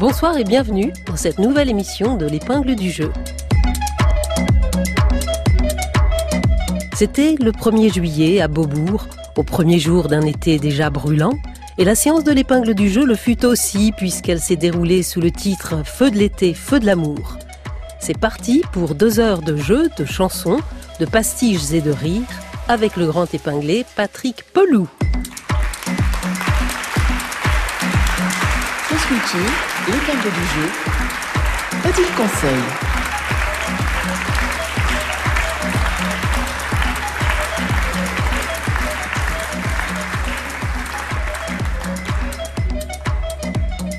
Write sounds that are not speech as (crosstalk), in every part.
Bonsoir et bienvenue dans cette nouvelle émission de l'épingle du jeu. C'était le 1er juillet à Beaubourg, au premier jour d'un été déjà brûlant, et la séance de l'épingle du jeu le fut aussi puisqu'elle s'est déroulée sous le titre Feu de l'été, feu de l'amour. C'est parti pour deux heures de jeu, de chansons, de pastiches et de rires avec le grand épinglé Patrick Pelou. Petit conseil.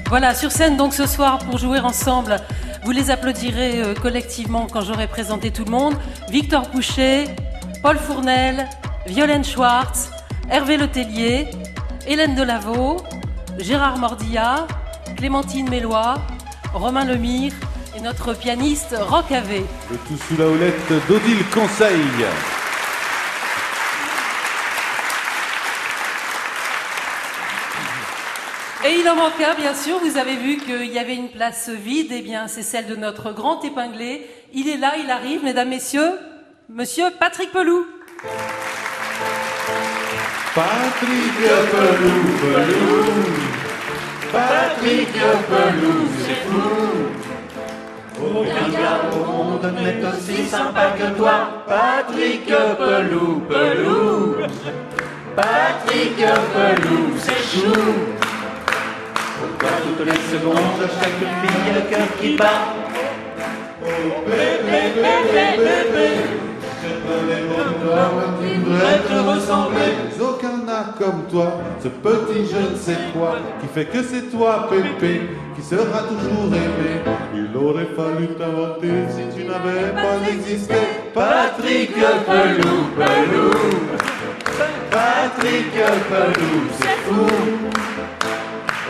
Voilà, sur scène donc ce soir pour jouer ensemble. Vous les applaudirez euh, collectivement quand j'aurai présenté tout le monde. Victor Pouchet, Paul Fournel, Violaine Schwartz, Hervé Letellier, Hélène Delaveau, Gérard Mordilla, Clémentine Mélois, Romain Lemire et notre pianiste Rock Ave. Le tout sous la houlette d'Odile Conseil. Et il en manqua, bien sûr. Vous avez vu qu'il y avait une place vide. Eh bien, c'est celle de notre grand épinglé. Il est là, il arrive, mesdames, messieurs. Monsieur Patrick Pelou. Patrick Pelou, Pelou. Patrick Pelou, c'est fou. Aucun gars au monde n'est aussi sympa que toi. Patrick Pelou, Pelou. Patrick Pelou, c'est chou. Pourquoi toutes les secondes, chaque fille a le cœur qui bat Oh bébé, bébé, bébé Te ressembler Aucun n'a comme toi Ce petit je ne sais quoi Qui fait que c'est toi Pépé Qui sera toujours aimé. Il aurait fallu t'inventer Si tu n'avais pas existé. Patrick Pelou, Pelou. Patrick Pelou, c'est fou.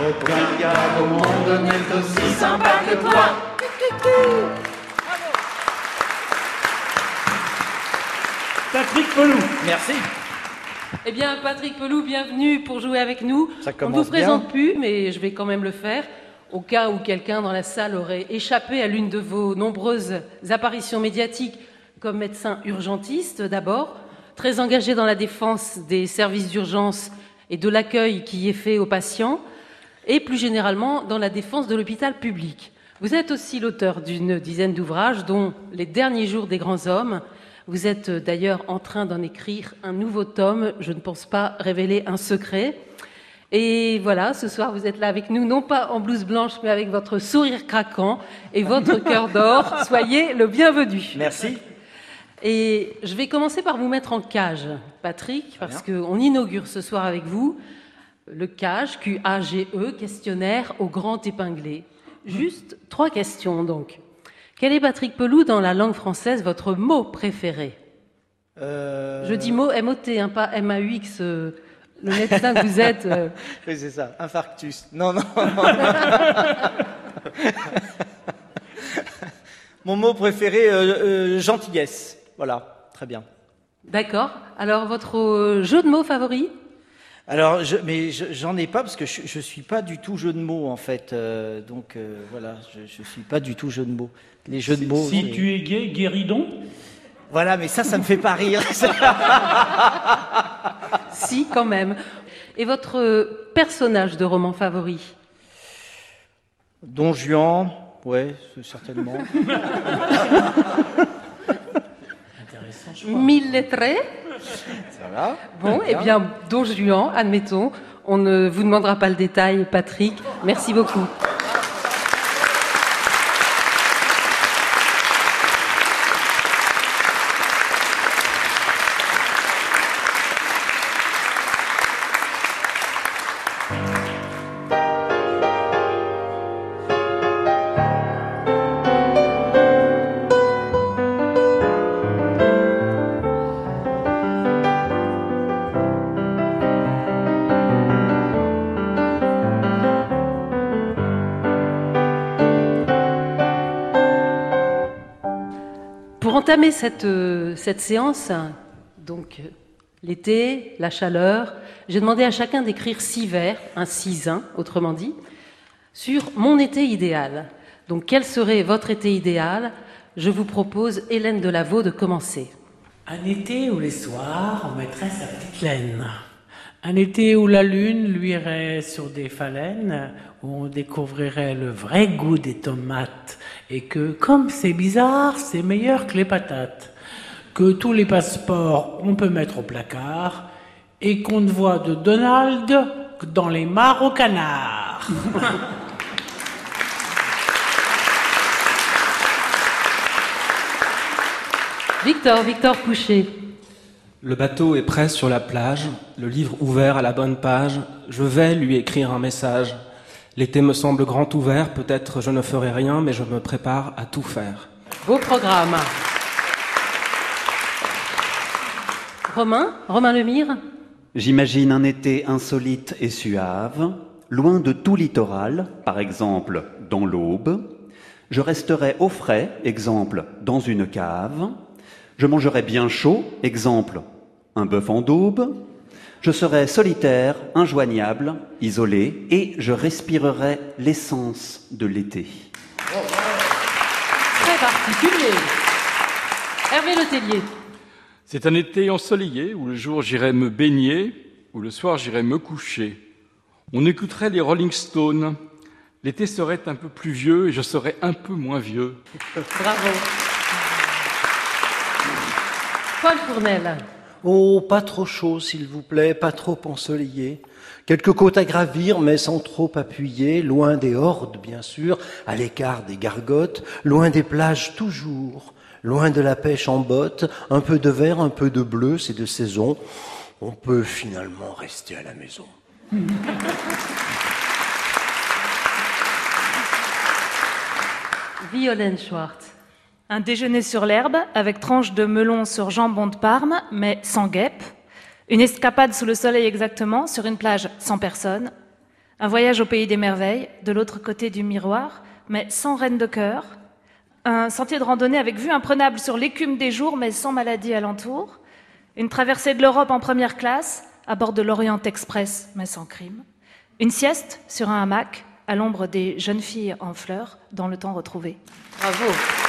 aucun gars au monde n'est aussi sympa que toi. Patrick Pelou. Merci. Eh bien, Patrick Pelou, bienvenue pour jouer avec nous. Ça On ne vous présente plus, mais je vais quand même le faire. Au cas où quelqu'un dans la salle aurait échappé à l'une de vos nombreuses apparitions médiatiques comme médecin urgentiste d'abord, très engagé dans la défense des services d'urgence et de l'accueil qui y est fait aux patients, et plus généralement dans la défense de l'hôpital public. Vous êtes aussi l'auteur d'une dizaine d'ouvrages, dont Les derniers jours des grands hommes. Vous êtes d'ailleurs en train d'en écrire un nouveau tome, je ne pense pas révéler un secret. Et voilà, ce soir, vous êtes là avec nous, non pas en blouse blanche, mais avec votre sourire craquant et votre (laughs) cœur d'or. Soyez le bienvenu. Merci. Et je vais commencer par vous mettre en cage, Patrick, parce qu'on inaugure ce soir avec vous le CAGE, Q-A-G-E, questionnaire au grand épinglé. Juste trois questions donc. Quel est, Patrick Pelou, dans la langue française, votre mot préféré Euh, Je dis mot M-O-T, hein, pas M-A-U-X, euh, le médecin que vous êtes. euh. (laughs) Oui, c'est ça, infarctus. Non, non. (laughs) Mon mot préféré, gentillesse. Voilà, très bien. D'accord. Alors, votre jeu de mots favori? Alors, je, mais je- j'en ai pas parce que je, je suis pas du tout jeu de mots en fait. euh, donc euh, voilà, je, je suis pas du tout jeu de mots. Les jeux de mots. Si tu es gay, guéridon. Voilà, mais ça, ça me fait pas rire. (laughs) Si, quand même. Et votre personnage de roman favori? Don Juan, ouais, certainement. (laughs) Mille lettrés? Bon, eh bien, Don Juan, admettons. On ne vous demandera pas le détail, Patrick. Merci beaucoup. Entamer cette, euh, cette séance, donc l'été, la chaleur, j'ai demandé à chacun d'écrire six vers, un six-un, autrement dit. sur mon été idéal. Donc, quel serait votre été idéal? Je vous propose, Hélène Delaveau, de commencer. Un été où les soirs, on mettrait sa petite laine. Un été où la lune luirait sur des phalènes, où on découvrirait le vrai goût des tomates, et que, comme c'est bizarre, c'est meilleur que les patates. Que tous les passeports, on peut mettre au placard, et qu'on ne voit de Donald que dans les mares au canard. (laughs) Victor, Victor Coucher. Le bateau est prêt sur la plage, le livre ouvert à la bonne page. Je vais lui écrire un message. L'été me semble grand ouvert, peut-être je ne ferai rien, mais je me prépare à tout faire. Beau programme. Romain, Romain Lemire. J'imagine un été insolite et suave, loin de tout littoral, par exemple dans l'Aube. Je resterai au frais, exemple dans une cave. Je mangerai bien chaud, exemple un bœuf en daube. Je serai solitaire, injoignable, isolé, et je respirerai l'essence de l'été. Très particulier. Hervé Letellier. C'est un été ensoleillé où le jour j'irai me baigner, où le soir j'irai me coucher. On écouterait les Rolling Stones. L'été serait un peu plus vieux et je serais un peu moins vieux. Bravo. Paul Fournel. Oh, pas trop chaud, s'il vous plaît, pas trop ensoleillé. Quelques côtes à gravir, mais sans trop appuyer, loin des hordes, bien sûr, à l'écart des gargotes, loin des plages toujours, loin de la pêche en botte, un peu de vert, un peu de bleu, c'est de saison. On peut finalement rester à la maison. Violaine Schwartz. Un déjeuner sur l'herbe avec tranche de melon sur jambon de Parme, mais sans guêpe. Une escapade sous le soleil exactement, sur une plage sans personne. Un voyage au pays des merveilles, de l'autre côté du miroir, mais sans reine de cœur. Un sentier de randonnée avec vue imprenable sur l'écume des jours, mais sans maladie alentour. Une traversée de l'Europe en première classe, à bord de l'Orient Express, mais sans crime. Une sieste sur un hamac, à l'ombre des jeunes filles en fleurs, dans le temps retrouvé. Bravo.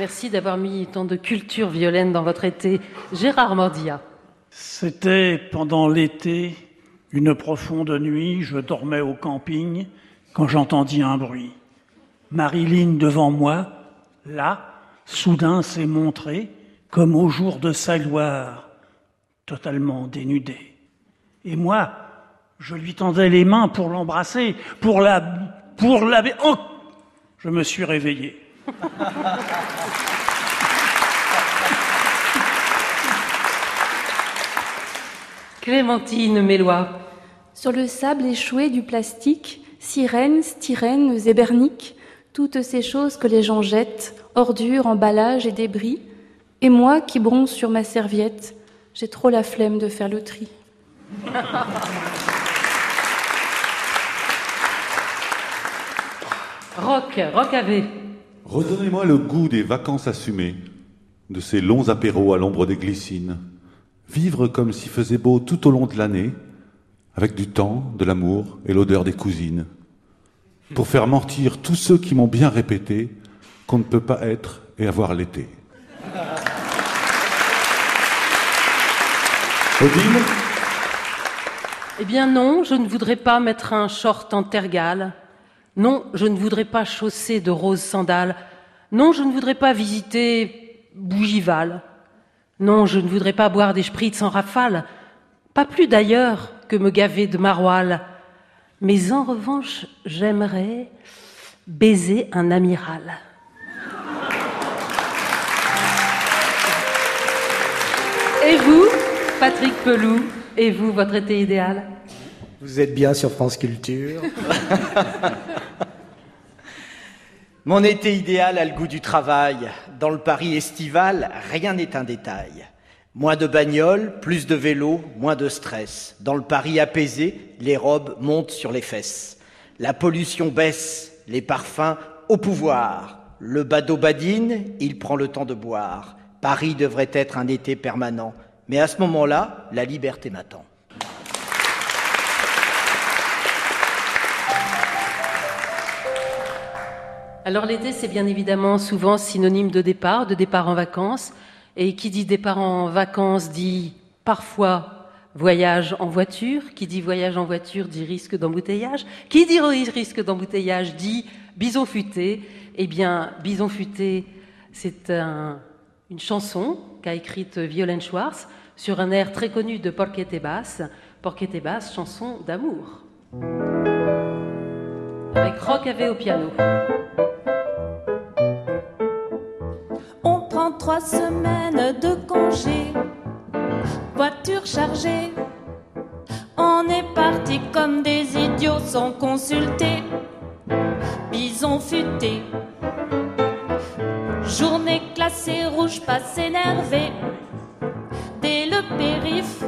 Merci d'avoir mis tant de culture violaine dans votre été. Gérard Mordia. C'était pendant l'été, une profonde nuit, je dormais au camping quand j'entendis un bruit. Marilyn devant moi, là, soudain s'est montrée comme au jour de sa gloire, totalement dénudée. Et moi, je lui tendais les mains pour l'embrasser, pour la... pour la... Oh Je me suis réveillé. Clémentine Mélois. Sur le sable échoué du plastique, sirènes, styrènes, éberniques, toutes ces choses que les gens jettent, ordures, emballages et débris, et moi qui bronze sur ma serviette, j'ai trop la flemme de faire le tri. Rock, Rock avait. Redonnez-moi le goût des vacances assumées, de ces longs apéros à l'ombre des glycines. Vivre comme s'il faisait beau tout au long de l'année, avec du temps, de l'amour et l'odeur des cousines. Pour faire mentir tous ceux qui m'ont bien répété qu'on ne peut pas être et avoir l'été. Odile? Eh bien non, je ne voudrais pas mettre un short en tergale. Non, je ne voudrais pas chausser de roses sandales. Non, je ne voudrais pas visiter Bougival. Non, je ne voudrais pas boire des spritz en rafale. Pas plus d'ailleurs que me gaver de maroilles. Mais en revanche, j'aimerais baiser un amiral. Et vous, Patrick Pelou, et vous, votre été idéal? Vous êtes bien sur France Culture. (laughs) Mon été idéal a le goût du travail. Dans le Paris estival, rien n'est un détail. Moins de bagnoles, plus de vélos, moins de stress. Dans le Paris apaisé, les robes montent sur les fesses. La pollution baisse, les parfums au pouvoir. Le badaud badine, il prend le temps de boire. Paris devrait être un été permanent. Mais à ce moment-là, la liberté m'attend. Alors l'été, c'est bien évidemment souvent synonyme de départ, de départ en vacances. Et qui dit départ en vacances dit parfois voyage en voiture. Qui dit voyage en voiture dit risque d'embouteillage. Qui dit risque d'embouteillage dit bison futé. Eh bien, bison futé, c'est une chanson qu'a écrite Violaine Schwartz sur un air très connu de Porquete Basse. Porquete Basse, chanson d'amour. Avec Rock au piano. Trois semaines de congé, voiture chargée. On est parti comme des idiots sans consulter. Bison futé. Journée classée rouge, pas s'énerver. Dès le périph',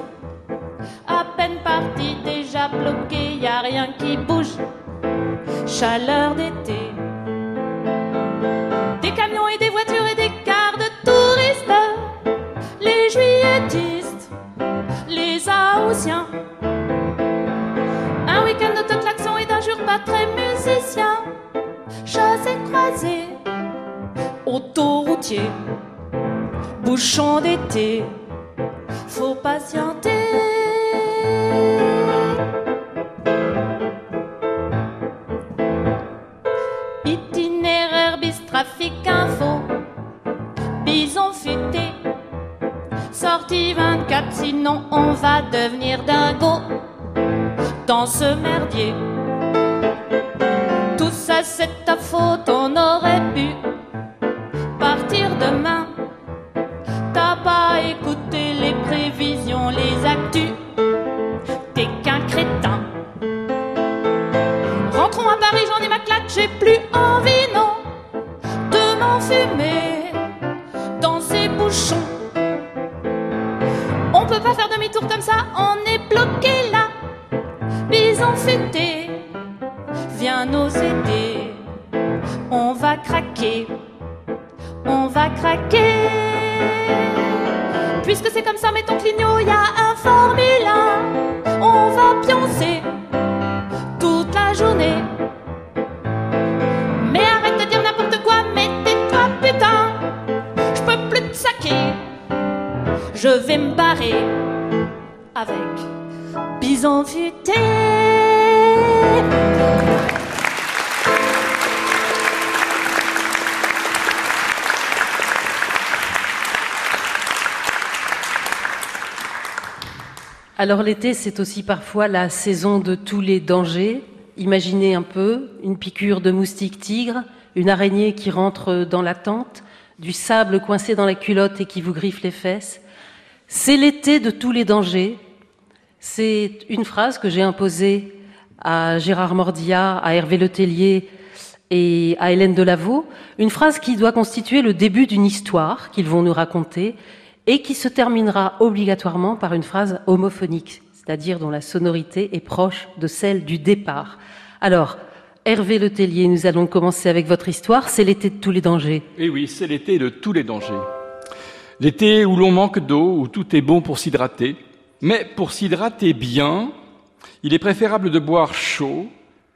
à peine parti, déjà bloqué, y a rien qui bouge. Chaleur d'été. Bouchon d'été. Alors l'été, c'est aussi parfois la saison de tous les dangers. Imaginez un peu une piqûre de moustique tigre, une araignée qui rentre dans la tente, du sable coincé dans la culotte et qui vous griffe les fesses. C'est l'été de tous les dangers. C'est une phrase que j'ai imposée à Gérard Mordia, à Hervé Letellier et à Hélène Delaveau, une phrase qui doit constituer le début d'une histoire qu'ils vont nous raconter et qui se terminera obligatoirement par une phrase homophonique, c'est-à-dire dont la sonorité est proche de celle du départ. Alors, Hervé Letellier, nous allons commencer avec votre histoire. C'est l'été de tous les dangers. Eh oui, c'est l'été de tous les dangers. L'été où l'on manque d'eau, où tout est bon pour s'hydrater. Mais pour s'hydrater bien, il est préférable de boire chaud.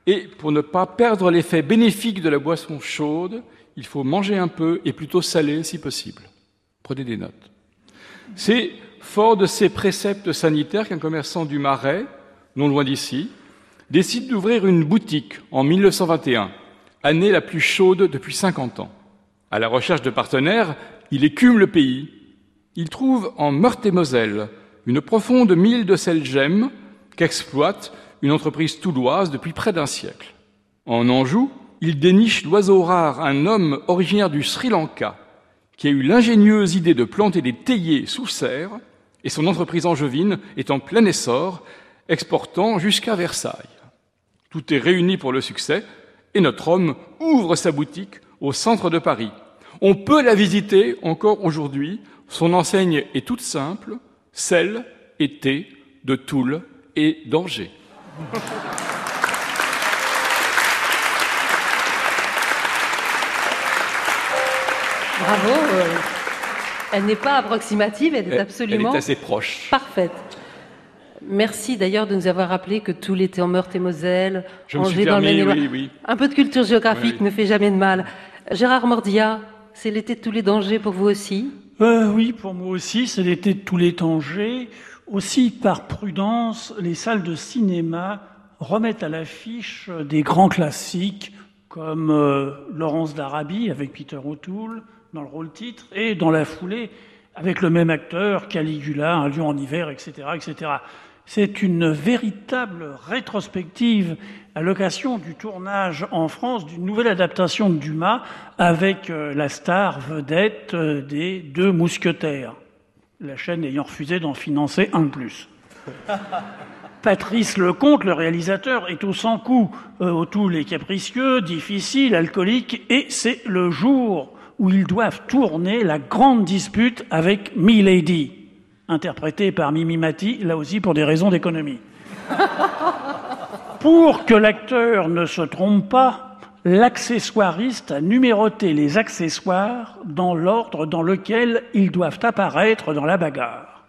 Et pour ne pas perdre l'effet bénéfique de la boisson chaude, il faut manger un peu et plutôt salé si possible. Prenez des notes. C'est fort de ces préceptes sanitaires qu'un commerçant du Marais, non loin d'ici, décide d'ouvrir une boutique en 1921, année la plus chaude depuis 50 ans. À la recherche de partenaires, il écume le pays. Il trouve en Meurthe-et-Moselle une profonde mine de sel gemme qu'exploite une entreprise touloise depuis près d'un siècle. En Anjou, il déniche l'oiseau rare, un homme originaire du Sri Lanka, qui a eu l'ingénieuse idée de planter des théiers sous serre, et son entreprise angevine est en plein essor, exportant jusqu'à Versailles. Tout est réuni pour le succès, et notre homme ouvre sa boutique au centre de Paris. On peut la visiter encore aujourd'hui. Son enseigne est toute simple, et thé de Toul et d'Angers. Bravo. Elle n'est pas approximative, elle est absolument Elle est assez proche. parfaite. Merci d'ailleurs de nous avoir rappelé que tout l'était en Meurthe et Moselle, Je me suis Angers dans le permis, Maine-et-Loire. oui, oui. Un peu de culture géographique Oui, oui. ne fait jamais de mal. Gérard Mordia, c'est l'été de tous les dangers pour vous aussi? Euh, oui, pour moi aussi, c'est l'été de tous les dangers. Aussi, par prudence, les salles de cinéma remettent à l'affiche des grands classiques comme euh, Laurence d'Arabie avec Peter O'Toole dans le rôle titre et dans la foulée avec le même acteur Caligula, Un lion en hiver, etc., etc. C'est une véritable rétrospective à l'occasion du tournage en France d'une nouvelle adaptation de Dumas avec euh, la star vedette euh, des deux mousquetaires, la chaîne ayant refusé d'en financer un de plus. (laughs) Patrice Lecomte, le réalisateur, est au sans coup, euh, au tout les capricieux, difficile, alcoolique, et c'est le jour où ils doivent tourner la grande dispute avec Milady, interprétée par Mimi Mati, là aussi pour des raisons d'économie. Pour que l'acteur ne se trompe pas, l'accessoiriste a numéroté les accessoires dans l'ordre dans lequel ils doivent apparaître dans la bagarre.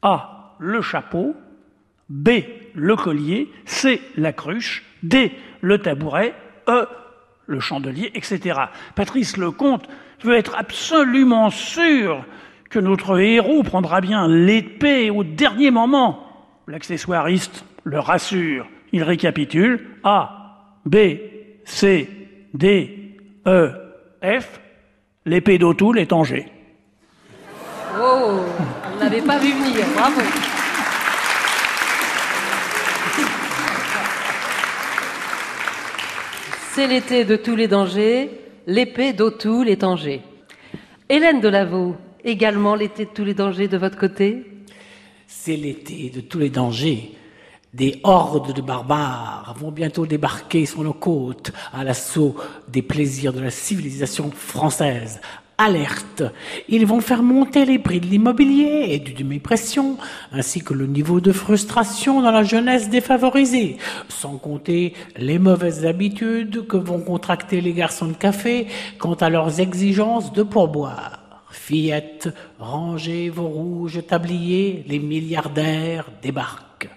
A. Le chapeau. B. Le collier. C. La cruche. D. Le tabouret. E. Le chandelier, etc. Patrice Lecomte veut être absolument sûr que notre héros prendra bien l'épée au dernier moment. L'accessoiriste le rassure. Il récapitule. A, B, C, D, E, F. L'épée d'Autoul est Angers. Oh, on n'avait pas vu venir, bravo. C'est l'été de tous les dangers, l'épée d'Autoul est Angers. Hélène Delaveau, également l'été de tous les dangers de votre côté C'est l'été de tous les dangers. Des hordes de barbares vont bientôt débarquer sur nos côtes à l'assaut des plaisirs de la civilisation française. Alerte Ils vont faire monter les prix de l'immobilier et du demi-pression, ainsi que le niveau de frustration dans la jeunesse défavorisée, sans compter les mauvaises habitudes que vont contracter les garçons de café quant à leurs exigences de pourboire. Fillettes, rangez vos rouges tabliers, les milliardaires débarquent.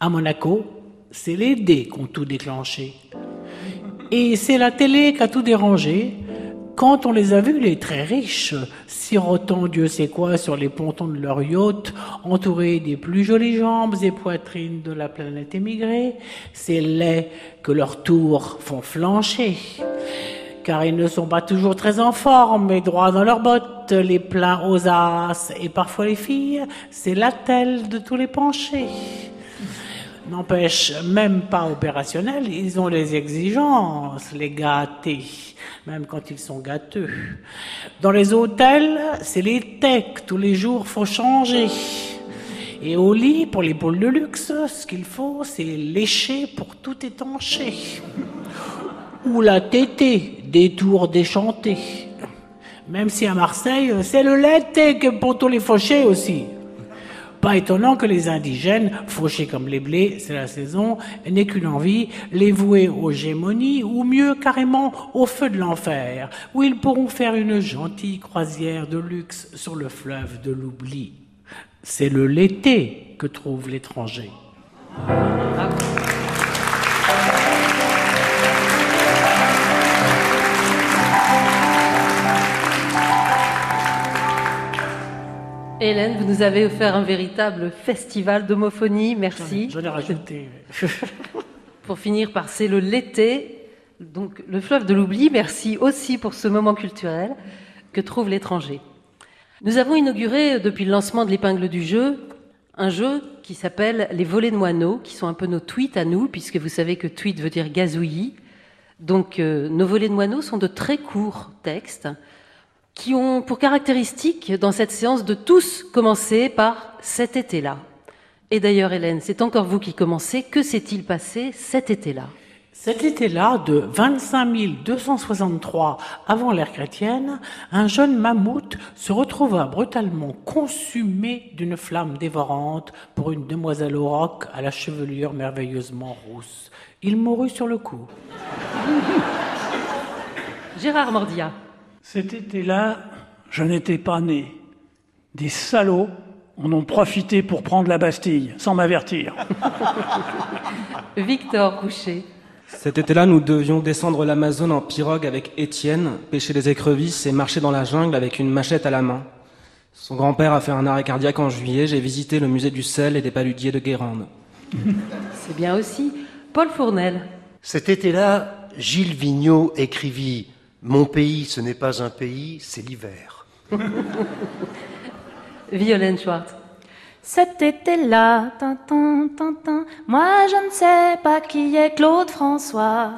À Monaco, c'est les dés qui ont tout déclenché. Et c'est la télé qui a tout dérangé. Quand on les a vus, les très riches, sirotant Dieu sait quoi sur les pontons de leur yacht, entourés des plus jolies jambes et poitrines de la planète émigrée, c'est les que leurs tours font flancher. Car ils ne sont pas toujours très en forme et droits dans leurs bottes, les pleins aux as, et parfois les filles, c'est l'attelle de tous les penchés. N'empêche, même pas opérationnels, ils ont les exigences, les gâtés, même quand ils sont gâteux. Dans les hôtels, c'est les techs, tous les jours faut changer. Et au lit, pour les boules de luxe, ce qu'il faut, c'est lécher pour tout étancher. Ou la tétée, des tours déchantés. Même si à Marseille, c'est le lait pour tous les fauchés aussi. Pas étonnant que les indigènes, fauchés comme les blés, c'est la saison, n'aient qu'une envie, les vouer aux gémonies, ou mieux carrément au feu de l'enfer, où ils pourront faire une gentille croisière de luxe sur le fleuve de l'oubli. C'est le l'été que trouve l'étranger. Hélène, vous nous avez offert un véritable festival d'homophonie, merci. J'en ai rajouté. (laughs) pour finir par C'est le l'été, donc le fleuve de l'oubli, merci aussi pour ce moment culturel que trouve l'étranger. Nous avons inauguré depuis le lancement de l'épingle du jeu un jeu qui s'appelle les volets de moineaux, qui sont un peu nos tweets à nous, puisque vous savez que tweet veut dire gazouillis. Donc euh, nos volets de moineaux sont de très courts textes qui ont pour caractéristique dans cette séance de tous commencer par cet été-là. Et d'ailleurs, Hélène, c'est encore vous qui commencez. Que s'est-il passé cet été-là? Cet été-là, de 25 263 avant l'ère chrétienne, un jeune mammouth se retrouva brutalement consumé d'une flamme dévorante pour une demoiselle au roc à la chevelure merveilleusement rousse. Il mourut sur le coup. (laughs) Gérard Mordia. Cet été-là, je n'étais pas né. Des salauds en ont profité pour prendre la Bastille, sans m'avertir. (laughs) Victor Coucher. Cet été-là, nous devions descendre l'Amazone en pirogue avec Étienne, pêcher des écrevisses et marcher dans la jungle avec une machette à la main. Son grand-père a fait un arrêt cardiaque en juillet. J'ai visité le musée du sel et des paludiers de Guérande. (laughs) C'est bien aussi. Paul Fournel. Cet été-là, Gilles Vigneault écrivit Mon pays, ce n'est pas un pays, c'est l'hiver. (laughs) Violaine Schwartz. Cet été-là, tintin, tintin, moi je ne sais pas qui est Claude François.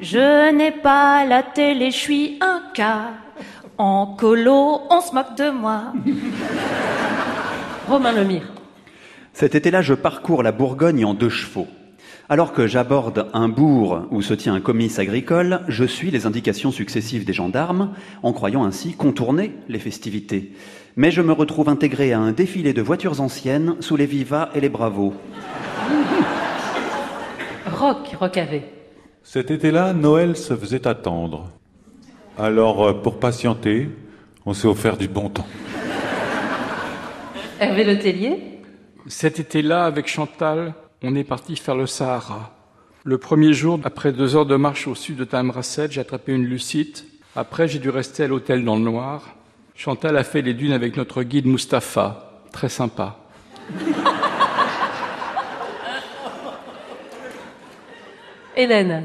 Je n'ai pas la télé, je suis un cas. En colo, on se moque de moi. (laughs) Romain Lemire. Cet été-là, je parcours la Bourgogne en deux chevaux. Alors que j'aborde un bourg où se tient un comice agricole, je suis les indications successives des gendarmes, en croyant ainsi contourner les festivités. Mais je me retrouve intégré à un défilé de voitures anciennes sous les vivas et les bravos. (laughs) Rock, Rocavé. Cet été-là, Noël se faisait attendre. Alors, euh, pour patienter, on s'est offert du bon temps. Hervé Letellier? Cet été-là, avec Chantal, on est parti faire le Sahara. Le premier jour, après deux heures de marche au sud de Tamraset, j'ai attrapé une lucite. Après, j'ai dû rester à l'hôtel dans le noir. Chantal a fait les dunes avec notre guide Mustapha. Très sympa. Hélène.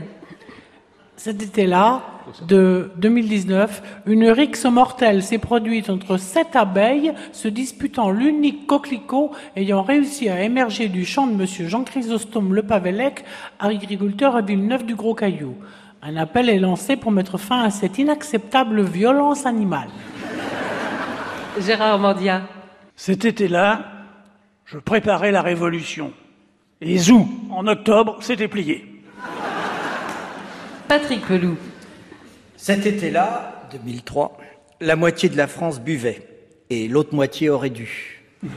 Cet été-là, de 2019, une rixe mortelle s'est produite entre sept abeilles se disputant l'unique coquelicot ayant réussi à émerger du champ de M. Jean Chrysostome Le Pavellec, agriculteur à Villeneuve du Gros Caillou. Un appel est lancé pour mettre fin à cette inacceptable violence animale. (laughs) Gérard Mordia. Cet été-là, je préparais la révolution. Et zou, en octobre, c'était plié. Patrick Pelou. Cet été-là, 2003, la moitié de la France buvait et l'autre moitié aurait dû. (laughs)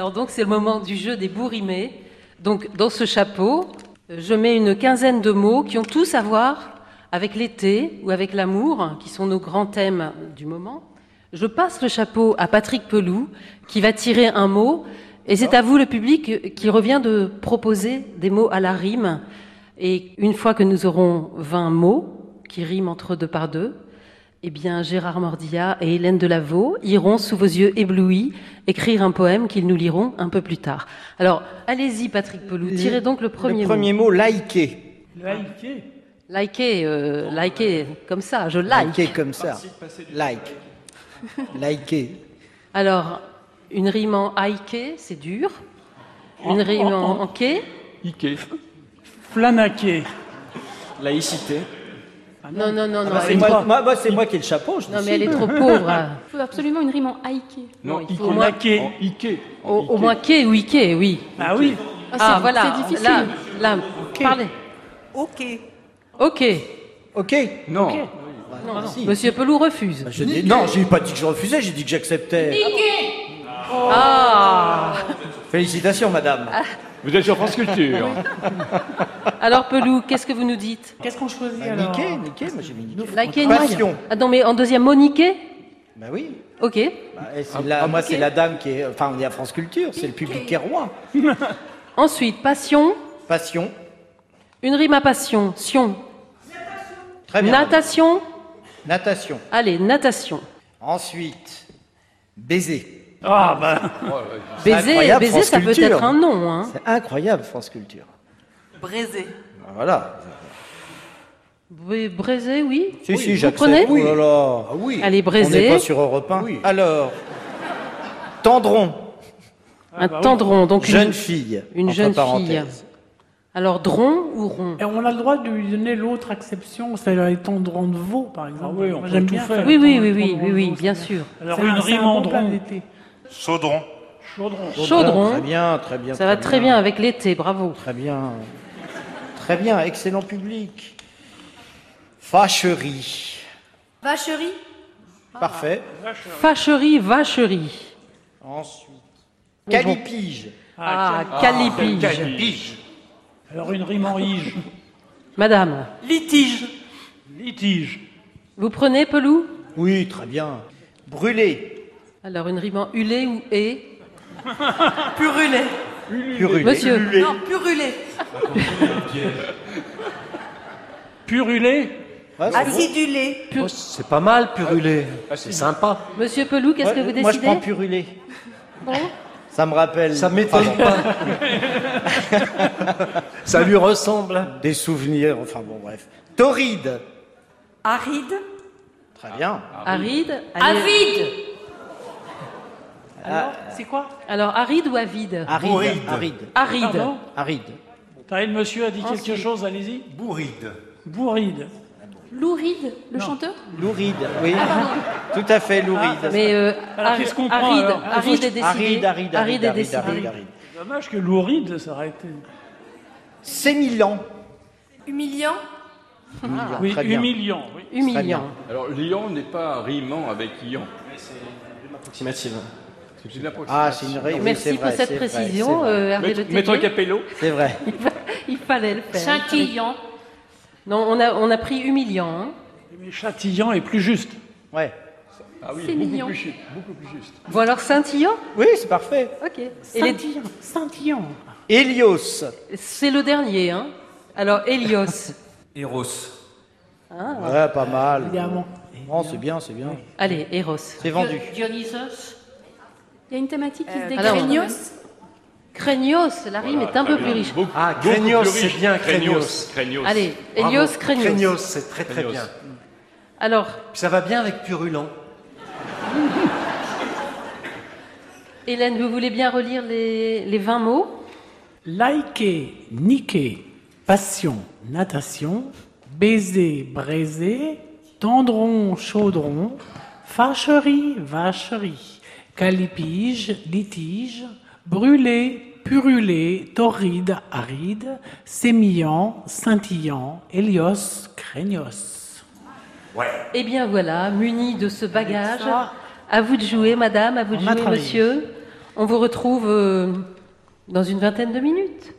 Alors donc c'est le moment du jeu des bourrimés. Donc dans ce chapeau, je mets une quinzaine de mots qui ont tous à voir avec l'été ou avec l'amour, qui sont nos grands thèmes du moment. Je passe le chapeau à Patrick Pelou, qui va tirer un mot, et c'est à vous, le public, qui revient de proposer des mots à la rime. Et une fois que nous aurons 20 mots qui riment entre deux par deux, eh bien, Gérard Mordia et Hélène Delaveau iront, sous vos yeux éblouis, écrire un poème qu'ils nous liront un peu plus tard. Alors, allez-y, Patrick Pelou, tirez donc le premier Le premier mot, liker. Liker Liker, euh, liker comme ça, je like. Liker comme ça. Like. Liker. (laughs) Alors, une rime en aïké, c'est dur. Une rime en, en. Ike. Flanaqué. Laïcité. Non, non, non, non. Bah, c'est elle- moi, moi- moi, c'est moi qui ai le chapeau. Je Non, décide. mais elle est trop pauvre. Il (laughs) faut absolument une rime en haïké. Non, il faut Ike. au moins, Laqué. En Ike. au, au moins ké ou iké, oui. Ah oui. Ah, Ah, voilà. C'est difficile. Là, là, parlez. Ok. Ok. Ok. Non. Ah, si. Monsieur Pelou refuse. Je dis- non, j'ai pas dit que je refusais, j'ai dit que j'acceptais. Ah Félicitations, madame. Vous êtes sur France Culture. Alors Pelou, qu'est-ce que vous nous dites Qu'est-ce qu'on choisit Bah, alors niquer, niquer, moi j'ai mis niquer. Liker, Passion. niquer. Ah non, mais en deuxième mot, niquer Bah oui. Ok. Bah, et c'est la- moi, c'est la dame qui est. Enfin, on est à France Culture, c'est le public qui est roi. (laughs) Ensuite, passion. Passion. Une rime à passion. Sion. Très bien. Natation. Natation. Allez, natation. Ensuite, baiser. Ah ben, Baiser, baiser ça peut être un nom. Hein. C'est incroyable, France Culture. Braiser. Bah, Voilà. Braiser, oui. Si, Oui, si, Vous j'accepte. prenez Oh là là. oui. Allez, On n'est pas sur Europe 1. Alors, tendron. Un tendron, donc une- Jeune fille. Une entre jeune fille. Alors, dron ou rond Et on a le droit de lui donner l'autre acception, c'est-à-dire les tendrons de veau, par exemple. oui, on Moi, peut j'aime tout bien faire. Oui, oui, oui, oui, oui, oui, bien sûr. alors c'est une rime un en d'été. Chaudron. Chaudron. Chaudron. Très bien, très bien. Ça va très bien avec l'été, bravo. Très bien. Très bien, excellent public. Fâcherie. Vacherie? Parfait. Fâcherie, vacherie. Ensuite. Calipige. Ah, calipige. calipige. Alors une rime en ige. Madame, Litige. Litige. vous prenez Pelou? Oui, très bien. Brûler. Alors une rime en hulé ou et (laughs) Purulé. Purulé. Monsieur. Non, purulé. Purulé. Ouais, c'est bon. Acidulé. Oh, c'est pas mal, purulé. C'est sympa. Monsieur Pelou, qu'est-ce Ouais, que vous Moi, je décidez? prends purulé. Ça me rappelle. Ça m'étonne pas. (laughs) Ça lui ressemble. Des souvenirs, enfin bon, bref. Torride. Aride. Très bien. Aride. Avide Alors, c'est quoi Alors aride ou avide Aride. Bourride. Aride. Aride. Pardon Aride. T'as le monsieur a dit quelque chose, allez-y. Bourride. Bourride. Louride, le chanteur Louride. Oui. (laughs) Tout à fait, louride. Mais euh, Alors, qu'est-ce qu'on prend, aride, alors aride est décidé. Aride, aride, aride, est aride, décidé. aride, aride. Dommage que louride, ça aurait été. Sémilant. Humiliant Oui, très bien. humiliant. Oui. Humiliant. Alors, lion n'est pas rimant avec ion. Approximative. C'est une approximation. Ah, c'est une ré- Merci pour vrai, cette précision, euh, Hervé Maître, Le Maître Tellier. Capello C'est vrai. (laughs) Il fallait le faire. Scintillant Non, on a, on a pris humiliant. hein. Mais châtillant est plus juste. Ouais. Ah oui, C'est beaucoup mignon. plus, beaucoup plus juste. Bon alors scintillant Oui, c'est parfait. Ok. Scintillant. Scintillant. Hélios. C'est le dernier. Hein. Alors Hélios. (laughs) Eros. Ah. Ouais, pas mal. Évidemment. Non, c'est bien, c'est bien. Allez, Eros. C'est vendu. Dionysos? Il y a une thématique qui se quand même. Craignos, la rime est un peu plus riche. Beaucoup, Ah, Craignos, c'est bien, Craignos. Craignos. Allez. Hélios, Craignos. Craignos, c'est très très Craignos. bien. Alors, Puis ça va bien avec purulent. (laughs) Hélène, vous voulez bien relire les, les 20 mots? Liker, niquer, passion, natation, baiser, braiser, tendron, chaudron, fâcherie, vacherie, calipige, litige, brûler, purulé, torride, aride, sémillant, scintillant, hélios, craignos. Eh bien voilà, munis de ce bagage, à vous de jouer, madame, à vous de On jouer, monsieur. On vous retrouve euh, dans une vingtaine de minutes.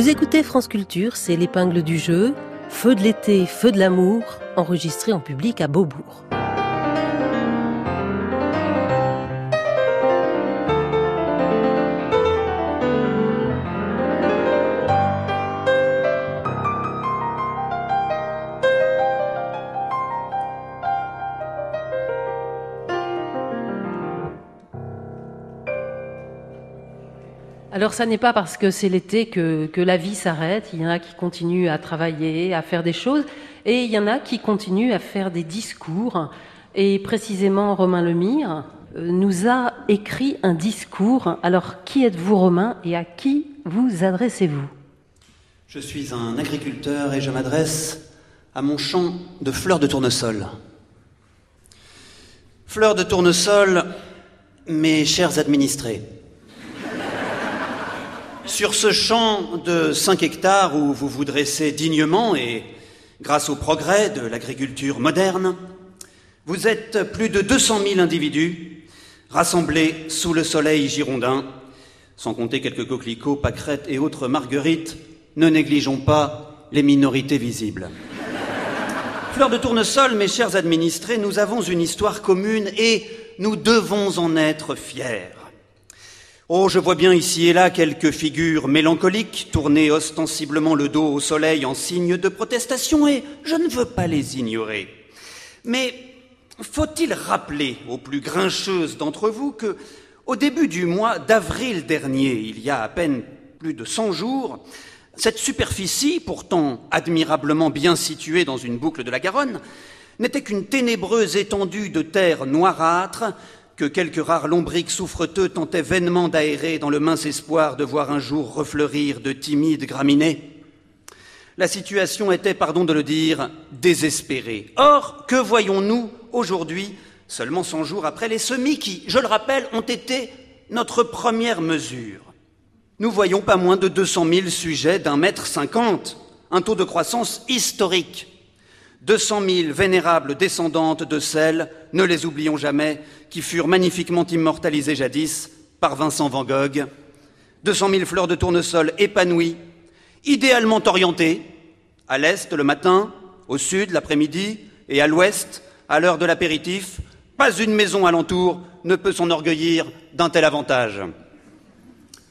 Vous écoutez France Culture, c'est l'épingle du jeu, Feu de l'été, Feu de l'amour, enregistré en public à Beaubourg. Alors ça n'est pas parce que c'est l'été que, la vie s'arrête. Il y en a qui continuent à travailler, à faire des choses, et il y en a qui continuent à faire des discours. Et précisément, Romain Lemire euh, nous a écrit un discours. Alors, qui êtes-vous, Romain, et à qui vous adressez-vous? Je suis un agriculteur et je m'adresse à mon champ de fleurs de tournesol. Fleurs de tournesol, mes chers administrés. Sur ce champ de 5 hectares où vous vous dressez dignement et grâce au progrès de l'agriculture moderne, vous êtes plus de 200 000 individus rassemblés sous le soleil girondin, sans compter quelques coquelicots, pâquerettes et autres marguerites, ne négligeons pas les minorités visibles. (laughs) Fleurs de tournesol, mes chers administrés, nous avons une histoire commune et nous devons en être fiers. Oh, je vois bien ici et là quelques figures mélancoliques tourner ostensiblement le dos au soleil en signe de protestation et je ne veux pas les ignorer. Mais faut-il rappeler aux plus grincheuses d'entre vous que, au début du mois d'avril dernier, il y a à peine plus de 100 jours, cette superficie, pourtant admirablement bien située dans une boucle de la Garonne, n'était qu'une ténébreuse étendue de terre noirâtre que quelques rares lombriques souffreteux tentaient vainement d'aérer dans le mince espoir de voir un jour refleurir de timides graminées. La situation était, pardon de le dire, désespérée. Or, que voyons-nous aujourd'hui, seulement 100 jours après les semis qui, je le rappelle, ont été notre première mesure? Nous voyons pas moins de 200 000 sujets d'un mètre cinquante, un taux de croissance historique. 200 000 vénérables descendantes de celles, ne les oublions jamais, qui furent magnifiquement immortalisées jadis par Vincent Van Gogh. 200 000 fleurs de tournesol épanouies, idéalement orientées, à l'est le matin, au sud l'après-midi et à l'ouest à l'heure de l'apéritif. Pas une maison alentour ne peut s'enorgueillir d'un tel avantage.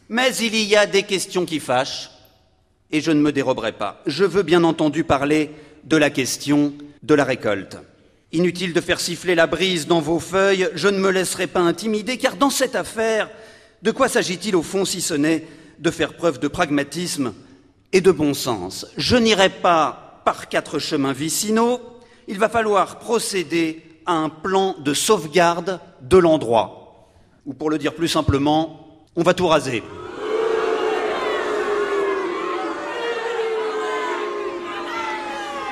Mais il y a des questions qui fâchent, et je ne me déroberai pas. Je veux bien entendu parler de la question de la récolte. Inutile de faire siffler la brise dans vos feuilles, je ne me laisserai pas intimider, car dans cette affaire, de quoi s'agit-il au fond si ce n'est de faire preuve de pragmatisme et de bon sens? Je n'irai pas par quatre chemins vicinaux, il va falloir procéder à un plan de sauvegarde de l'endroit. Ou pour le dire plus simplement, on va tout raser.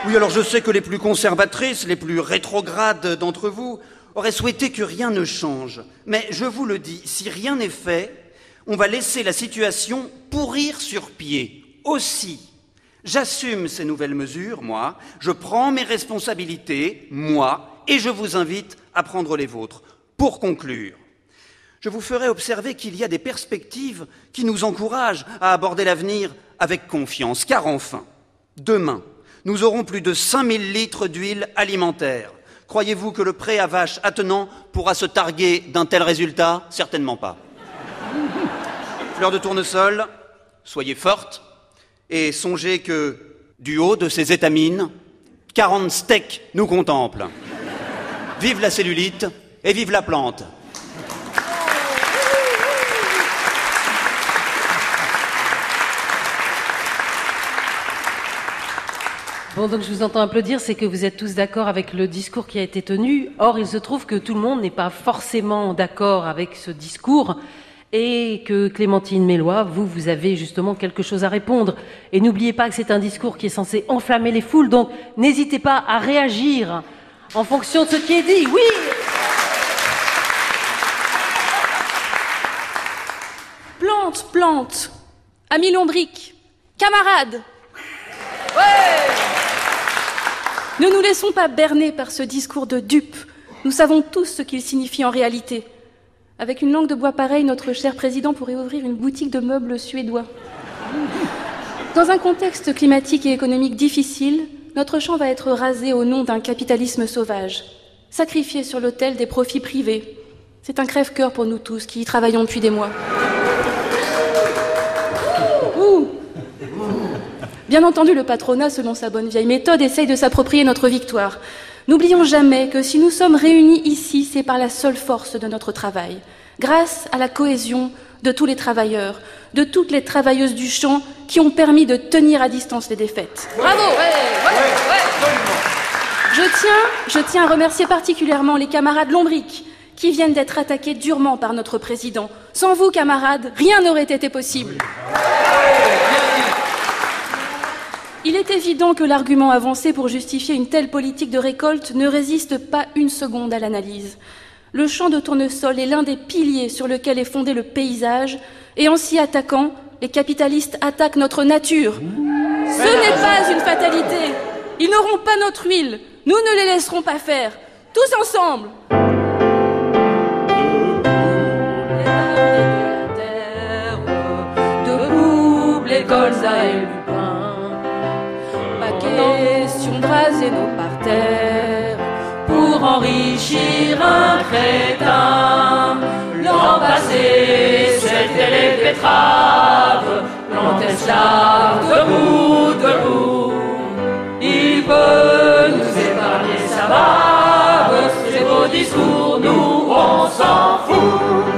Oui, alors je sais que les plus conservatrices, les plus rétrogrades d'entre vous auraient souhaité que rien ne change. Mais je vous le dis, si rien n'est fait, on va laisser la situation pourrir sur pied. Aussi, j'assume ces nouvelles mesures, moi, je prends mes responsabilités, moi, et je vous invite à prendre les vôtres. Pour conclure, je vous ferai observer qu'il y a des perspectives qui nous encouragent à aborder l'avenir avec confiance, car enfin, demain, nous aurons plus de 5000 litres d'huile alimentaire. Croyez-vous que le prêt à vache attenant pourra se targuer d'un tel résultat? Certainement pas. Fleur de tournesol, soyez forte et songez que, du haut de ces étamines, 40 steaks nous contemplent. Vive la cellulite et vive la plante. Bon, donc je vous entends applaudir, c'est que vous êtes tous d'accord avec le discours qui a été tenu. Or, il se trouve que tout le monde n'est pas forcément d'accord avec ce discours et que Clémentine Mélois, vous, vous avez justement quelque chose à répondre. Et n'oubliez pas que c'est un discours qui est censé enflammer les foules, donc n'hésitez pas à réagir en fonction de ce qui est dit. Oui Plante, plante, ami lombrique, camarade. Ne nous laissons pas berner par ce discours de dupe. Nous savons tous ce qu'il signifie en réalité. Avec une langue de bois pareille, notre cher président pourrait ouvrir une boutique de meubles suédois. Dans un contexte climatique et économique difficile, notre champ va être rasé au nom d'un capitalisme sauvage, sacrifié sur l'autel des profits privés. C'est un crève-cœur pour nous tous qui y travaillons depuis des mois. Bien entendu, le patronat, selon sa bonne vieille méthode, essaye de s'approprier notre victoire. N'oublions jamais que si nous sommes réunis ici, c'est par la seule force de notre travail, grâce à la cohésion de tous les travailleurs, de toutes les travailleuses du champ qui ont permis de tenir à distance les défaites. Bravo Je tiens, je tiens à remercier particulièrement les camarades lombriques qui viennent d'être attaqués durement par notre président. Sans vous, camarades, rien n'aurait été possible. Il est évident que l'argument avancé pour justifier une telle politique de récolte ne résiste pas une seconde à l'analyse. Le champ de tournesol est l'un des piliers sur lequel est fondé le paysage, et en s'y attaquant, les capitalistes attaquent notre nature. Ce n'est pas une fatalité. Ils n'auront pas notre huile. Nous ne les laisserons pas faire. Tous ensemble. Raser nos parterres pour enrichir un crétin. L'an passé, c'était les betteraves, esclaves, debout, debout. Il peut nous épargner sa bave, ses beaux discours, nous on s'en fout.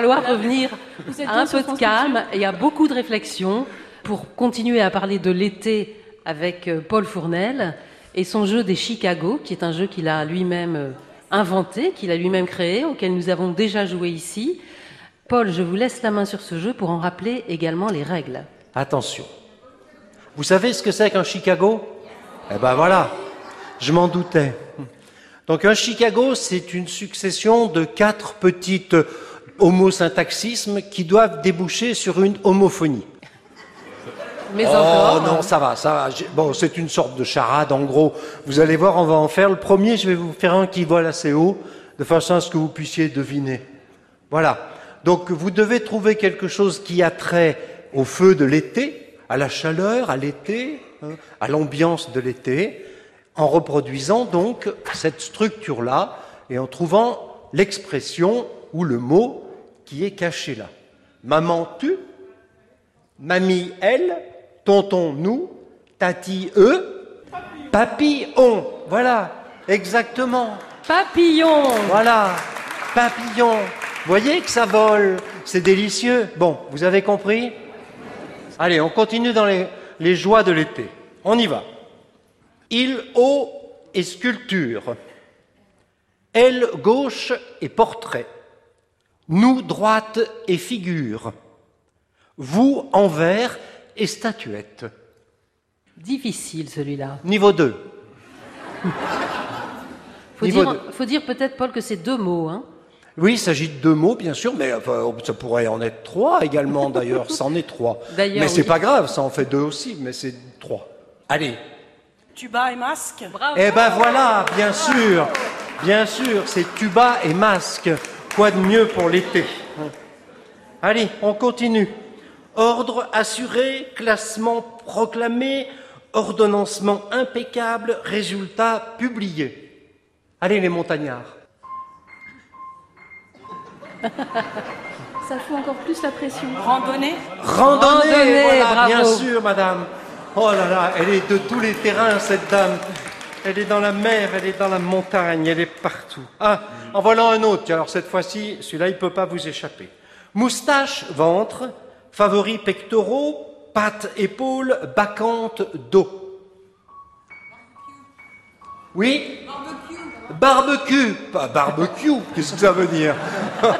Falloir revenir Vous êtes à un peu de calme et à beaucoup de réflexion pour continuer à parler de l'été avec euh, Paul Fournel et son jeu des Chicago, qui est un jeu qu'il a lui-même euh, inventé, qu'il a lui-même créé, auquel nous avons déjà joué ici. Paul, je vous laisse la main sur ce jeu pour en rappeler également les règles. Attention. Vous savez ce que c'est qu'un Chicago? Eh ben voilà, je m'en doutais. Donc un Chicago, c'est une succession de quatre petites homosyntaxismes qui doivent déboucher sur une homophonie. Mais oh encore. non, ça va, ça va. Bon, c'est une sorte de charade, en gros. Vous allez voir, on va en faire. Le premier, je vais vous faire un qui vole assez haut, de façon à ce que vous puissiez deviner. Voilà. Donc, vous devez trouver quelque chose qui a trait au feu de l'été, à la chaleur, à l'été, hein, à l'ambiance de l'été, en reproduisant donc cette structure-là et en trouvant l'expression ou le mot qui est caché là. Maman tu, mamie elle, tonton nous, tati eux, papy on. Voilà, exactement. Papillon Voilà, papillon. Voyez que ça vole, c'est délicieux. Bon, vous avez compris? Allez, on continue dans les, les joies de l'été. On y va. Il, haut et sculpture. Elle, gauche et portrait. Nous, droite et figure. Vous, envers et statuette. Difficile celui-là. Niveau 2. (laughs) Faut Niveau dire, faut dire peut-être, Paul, que c'est deux mots. Hein. Oui, il s'agit de deux mots, bien sûr, mais enfin, ça pourrait en être trois également, d'ailleurs. (laughs) C'en est trois. D'ailleurs, Mais c'est oui. pas grave, ça en fait deux aussi, mais c'est trois. Allez. Tuba et masque Bravo Eh ben voilà, bien sûr, bien sûr, c'est tuba et masque. Quoi de mieux pour l'été Allez, on continue. Ordre assuré, classement proclamé, ordonnancement impeccable, résultat publié. Allez les montagnards. (laughs) Ça fout encore plus la pression. Randonnée Randonnée, Randonnée, voilà, bravo. bien sûr, madame. Oh là là, elle est de tous les terrains, cette dame. Elle est dans la mer, elle est dans la montagne, elle est partout. Ah, en voilà un autre. Alors cette fois-ci, celui-là, il ne peut pas vous échapper. Moustache, ventre, favoris pectoraux, pattes, épaules, bacchante, dos. Oui? Barbecue. Pas barbecue, qu'est-ce que ça veut dire? (laughs)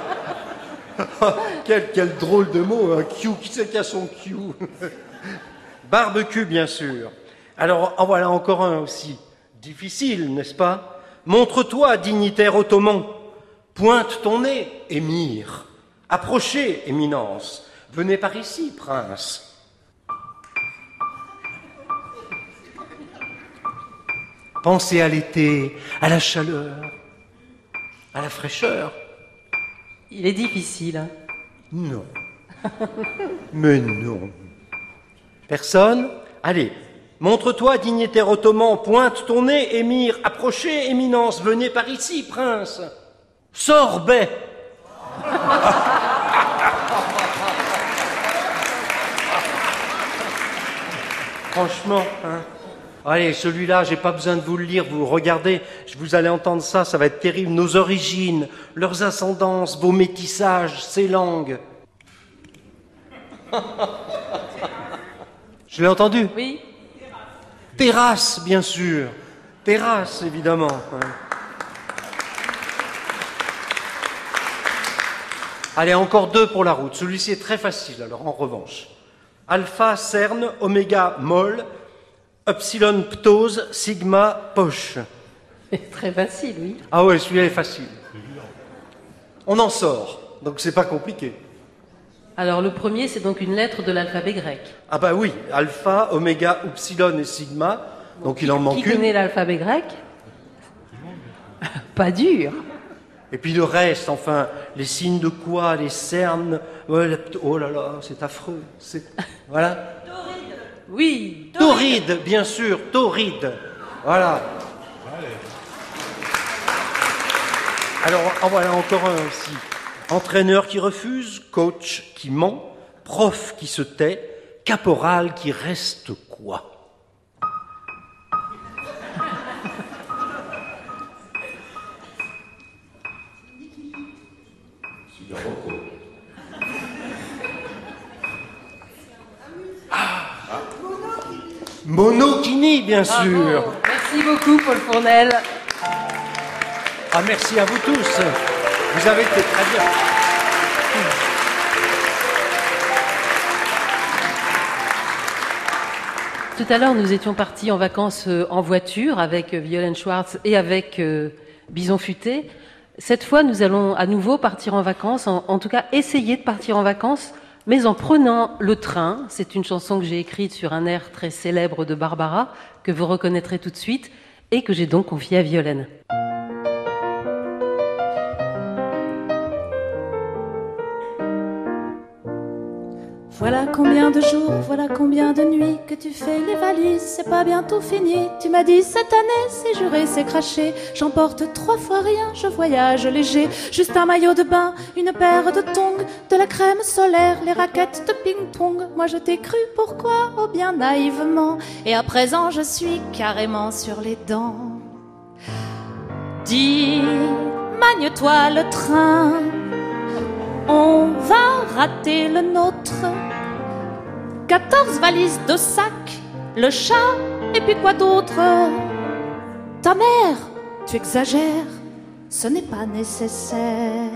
Quel, quel drôle de mot, un Q. Qui c'est qui a son Q? (laughs) Barbecue, bien sûr. Alors, en voilà encore un aussi. Difficile, n'est-ce pas? Montre-toi, dignitaire ottoman. Pointe ton nez, émir. Approchez, éminence. Venez par ici, prince. Pensez à l'été, à la chaleur, à la fraîcheur. Il est difficile. hein. Non. Mais non. Personne? Allez, montre-toi, dignitaire ottoman, pointe ton nez, émir, approchez, éminence, venez par ici, prince. Sorbet (laughs) Franchement, hein Allez, celui-là, j'ai pas besoin de vous le lire, vous regardez, je vous allez entendre ça, ça va être terrible. Nos origines, leurs ascendances, vos métissages, ces langues. (laughs) Je l'ai entendu? Oui. Terrasse, bien sûr. Terrasse, évidemment. hein. Allez, encore deux pour la route. Celui-ci est très facile, alors en revanche. Alpha, cerne, oméga, molle, epsilon, ptose, sigma, poche. (laughs) Très facile, oui. Ah ouais, celui-là est facile. On en sort, donc c'est pas compliqué. Alors le premier, c'est donc une lettre de l'alphabet grec. Ah bah oui, alpha, oméga, epsilon et sigma, donc il en manque Qui une. connaît l'alphabet grec? Pas dur. Et puis le reste, enfin, les signes de quoi, les cernes, oh là là, c'est affreux. c'est- Voilà. Oui. Tauride, bien sûr, tauride. Voilà. Alors, en voilà encore un aussi. Entraîneur qui refuse, coach qui ment, prof qui se tait, caporal qui reste quoi? Monokini, bien sûr. Merci beaucoup, Paul Fournel. Ah, merci à vous tous. Vous avez été très bien. Tout à l'heure, nous étions partis en vacances euh, en voiture avec euh, Violaine Schwartz et avec euh, Bison Futé. Cette fois, nous allons à nouveau partir en vacances, en, en tout cas essayer de partir en vacances, mais en prenant le train. C'est une chanson que j'ai écrite sur un air très célèbre de Barbara, que vous reconnaîtrez tout de suite, et que j'ai donc confié à Violaine. Combien de jours, voilà combien de nuits que tu fais les valises, c'est pas bientôt fini. Tu m'as dit cette année, c'est juré, c'est craché. J'emporte trois fois rien, je voyage léger. Juste un maillot de bain, une paire de tongs, de la crème solaire, les raquettes de ping-pong. Moi je t'ai cru, pourquoi? Oh bien naïvement. Et à présent je suis carrément sur les dents. Dis, magne-toi le train. On va rater le nôtre. 14 valises de sac, le chat, et puis quoi d'autre? Ta mère, tu exagères, ce n'est pas nécessaire.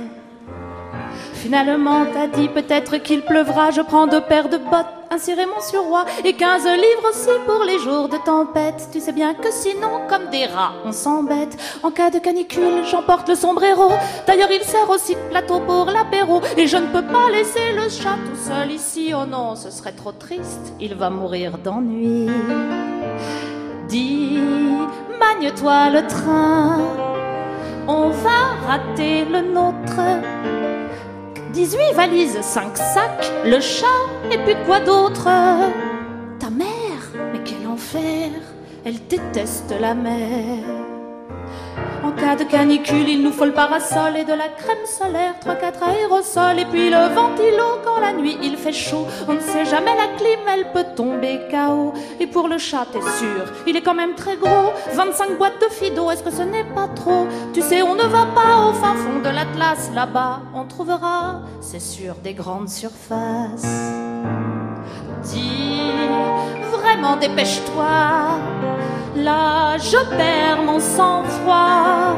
Finalement, t'as dit peut-être qu'il pleuvra, je prends deux paires de bottes, un ciré mon surroi et 15 livres aussi pour les jours de tempête. Tu sais bien que sinon, comme des rats, on s'embête. En cas de canicule, j'emporte le sombrero. D'ailleurs, il sert aussi de plateau pour l'apéro. Et je ne peux pas laisser le chat tout seul ici. Oh non, ce serait trop triste, il va mourir d'ennui. Dis, magne-toi le train, on va rater le nôtre. 18 valises, 5 sacs, le chat, et puis quoi d'autre? Ta mère, mais quel enfer, elle déteste la mer. En cas de canicule, il nous faut le parasol et de la crème solaire, 3-4 aérosols, et puis le ventilo quand la nuit il fait chaud. On ne sait jamais la clim, elle peut tomber KO. Et pour le chat, t'es sûr, il est quand même très gros. 25 boîtes de Fido, est-ce que ce n'est pas trop? Tu sais, on ne va pas au fin fond de l'Atlas, là-bas, on trouvera, c'est sûr, des grandes surfaces. Dis, vraiment dépêche-toi. Là, je perds mon sang-froid.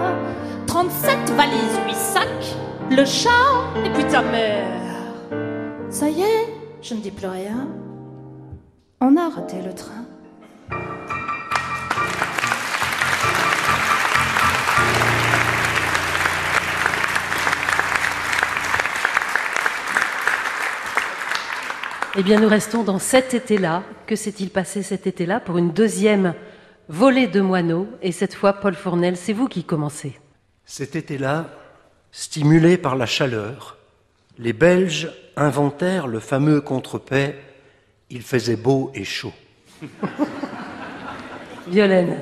37 valises, 8 sacs, le chat et puis ta mère. Ça y est, je ne dis plus rien. On a raté le train. Eh bien, nous restons dans cet été-là. Que s'est-il passé cet été-là pour une deuxième volée de moineaux Et cette fois, Paul Fournel, c'est vous qui commencez. Cet été-là, stimulés par la chaleur, les Belges inventèrent le fameux contrepet Il faisait beau et chaud. (laughs) Violaine.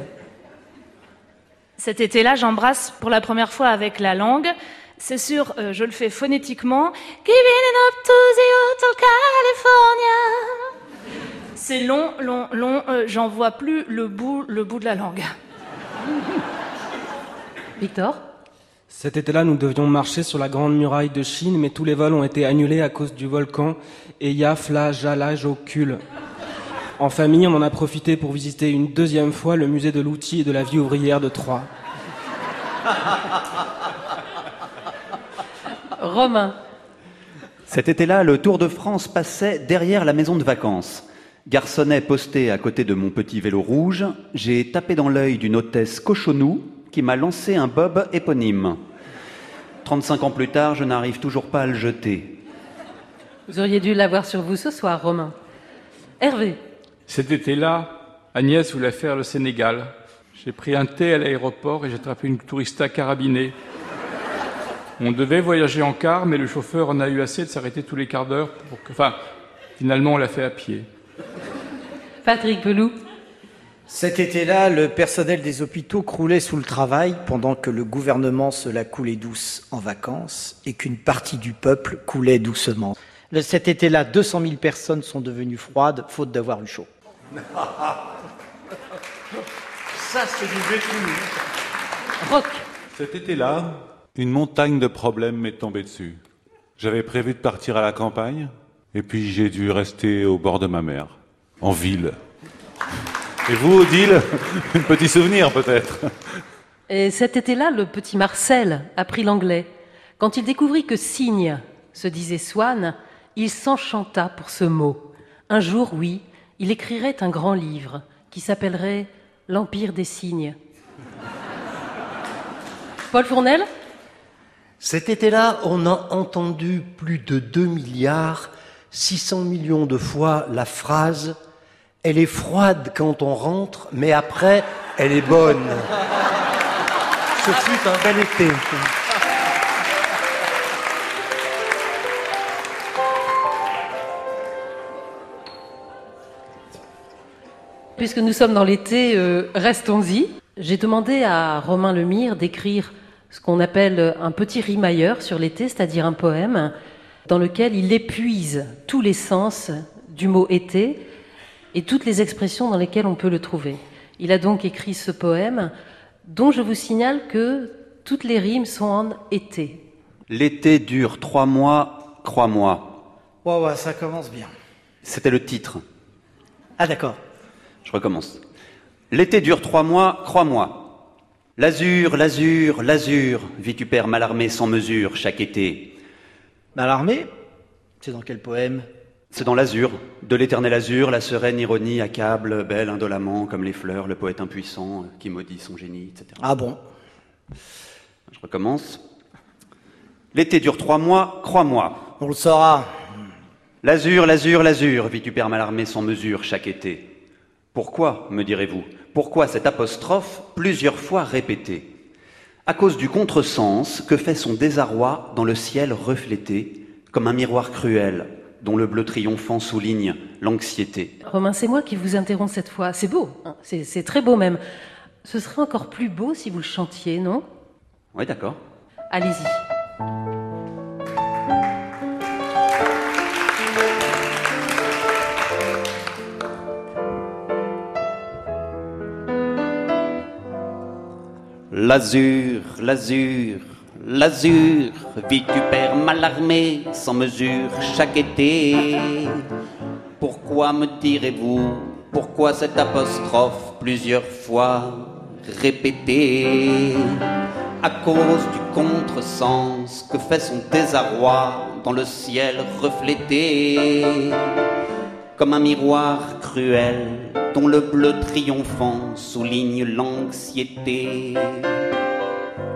Cet été-là, j'embrasse pour la première fois avec la langue. C'est sûr, euh, je le fais phonétiquement. Giving it up to the Hotel California. C'est long, long, long. euh, J'en vois plus le bout, le bout de la langue. Victor? Cet été-là, nous devions marcher sur la grande muraille de Chine, mais tous les vols ont été annulés à cause du volcan Eyjafla Jalajokul. En famille, on en a profité pour visiter une deuxième fois le musée de l'outil et de la vie ouvrière de Troyes. Romain? Cet été-là, le Tour de France passait derrière la maison de vacances. Garçonnet posté à côté de mon petit vélo rouge, j'ai tapé dans l'œil d'une hôtesse cochonou qui m'a lancé un bob éponyme. 35 ans plus tard, je n'arrive toujours pas à le jeter. Vous auriez dû l'avoir sur vous ce soir, Romain. Hervé. Cet été-là, Agnès voulait faire le Sénégal. J'ai pris un thé à l'aéroport et j'ai attrapé une tourista carabinée. On devait voyager en car, mais le chauffeur en a eu assez de s'arrêter tous les quarts d'heure pour que. Enfin, finalement, on l'a fait à pied. Patrick Pelou. Cet été-là, le personnel des hôpitaux croulait sous le travail pendant que le gouvernement se la coulait douce en vacances et qu'une partie du peuple coulait doucement. Cet été-là, 200 000 personnes sont devenues froides faute d'avoir eu chaud. (laughs) Ça, c'est du vécu. Rock. Cet été-là, une montagne de problèmes m'est tombée dessus. J'avais prévu de partir à la campagne, et puis j'ai dû rester au bord de ma mer, en ville. Et vous, Odile, (laughs) un petit souvenir peut-être Et cet été-là, le petit Marcel apprit l'anglais. Quand il découvrit que cygne se disait swan, il s'enchanta pour ce mot. Un jour, oui, il écrirait un grand livre qui s'appellerait L'Empire des cygnes. Paul Fournel Cet été-là, on a entendu plus de 2 milliards 600 millions de fois la phrase Elle est froide quand on rentre, mais après, elle est bonne. Ce fut un bel été. Puisque nous sommes dans l'été, euh, restons-y. J'ai demandé à Romain Lemire d'écrire ce qu'on appelle un petit rimailleur sur l'été, c'est-à-dire un poème dans lequel il épuise tous les sens du mot été et toutes les expressions dans lesquelles on peut le trouver. Il a donc écrit ce poème dont je vous signale que toutes les rimes sont en été. L'été dure trois mois, crois-moi. Ouais, ouais, ça commence bien. C'était le titre. Ah, d'accord. Je recommence. L'été dure trois mois, crois-moi. L'azur, l'azur, l'azur, vitupère malarmé sans mesure chaque été. Malarmé C'est dans quel poème? C'est dans l'azur, de l'éternel azur, la sereine ironie accable, belle indolemment, comme les fleurs, le poète impuissant qui maudit son génie, etc. Ah bon? Je recommence. L'été dure trois mois, crois-moi. On le saura. L'azur, l'azur, l'azur, vitupère malarmé sans mesure chaque été. Pourquoi, me direz-vous Pourquoi cette apostrophe plusieurs fois répétée À cause du contresens que fait son désarroi dans le ciel reflété, comme un miroir cruel dont le bleu triomphant souligne l'anxiété. Romain, c'est moi qui vous interromps cette fois. C'est beau, hein c'est c'est très beau même. Ce serait encore plus beau si vous le chantiez, non? Oui, d'accord. Allez-y. L'azur, l'azur, l'azur, vitupère malarmé sans mesure chaque été. Pourquoi me direz-vous, pourquoi cette apostrophe plusieurs fois répétée À cause du contresens que fait son désarroi dans le ciel reflété. Comme un miroir cruel dont le bleu triomphant souligne l'anxiété.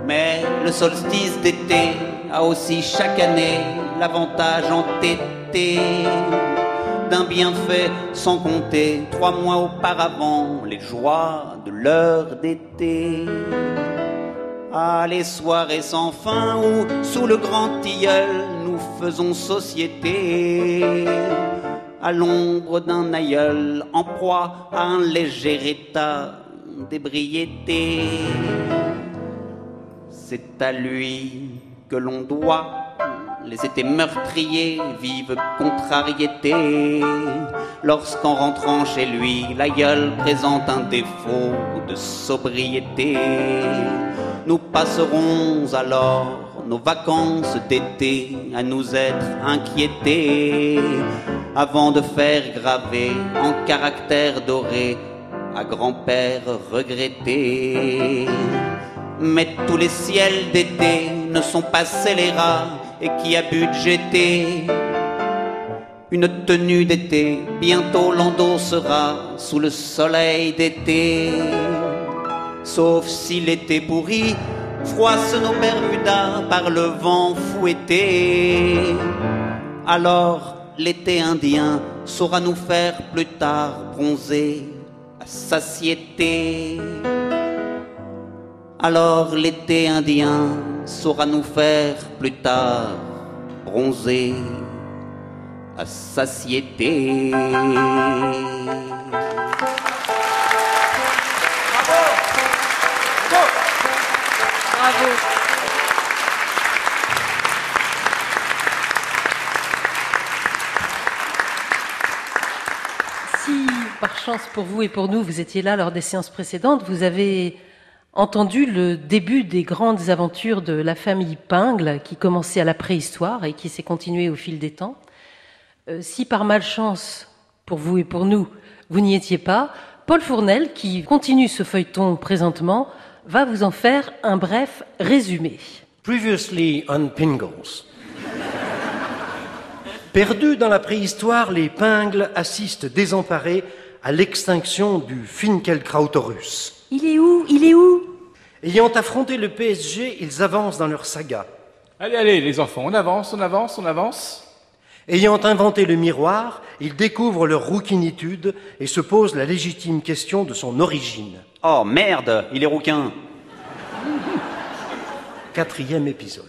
Mais le solstice d'été a aussi chaque année l'avantage entêté d'un bienfait sans compter trois mois auparavant les joies de l'heure d'été. Ah, les soirées sans fin où, sous le grand tilleul, nous faisons société à l'ombre d'un aïeul en proie à un léger état d'ébriété. C'est à lui que l'on doit les étés meurtriers, vive contrariété. Lorsqu'en rentrant chez lui, l'aïeul présente un défaut de sobriété, nous passerons alors nos vacances d'été à nous être inquiétés avant de faire graver en caractère doré à grand-père regretté. Mais tous les ciels d'été ne sont pas scélérats et qui a budgété une tenue d'été, bientôt l'endossera sous le soleil d'été. Sauf si l'été pourri froisse nos Bermudas par le vent fouetté. Alors l'été indien saura nous faire plus tard bronzer à satiété. Alors l'été indien saura nous faire plus tard bronzer à satiété. Si, par chance pour vous et pour nous, vous étiez là lors des séances précédentes, vous avez entendu le début des grandes aventures de la famille Pingle, qui commençait à la préhistoire et qui s'est continuée au fil des temps. Euh, si par malchance, pour vous et pour nous, vous n'y étiez pas, Paul Fournel, qui continue ce feuilleton présentement, va vous en faire un bref résumé. Previously on Pingles. Perdus dans la préhistoire, les pingles assistent désemparés à l'extinction du Finkelkrautorus. Il est où? Il est où? Ayant affronté le PSG, ils avancent dans leur saga. Allez, allez, les enfants, on avance, on avance, on avance. Ayant inventé le miroir, ils découvrent leur rouquinitude et se posent la légitime question de son origine. Oh merde, il est rouquin. Quatrième épisode.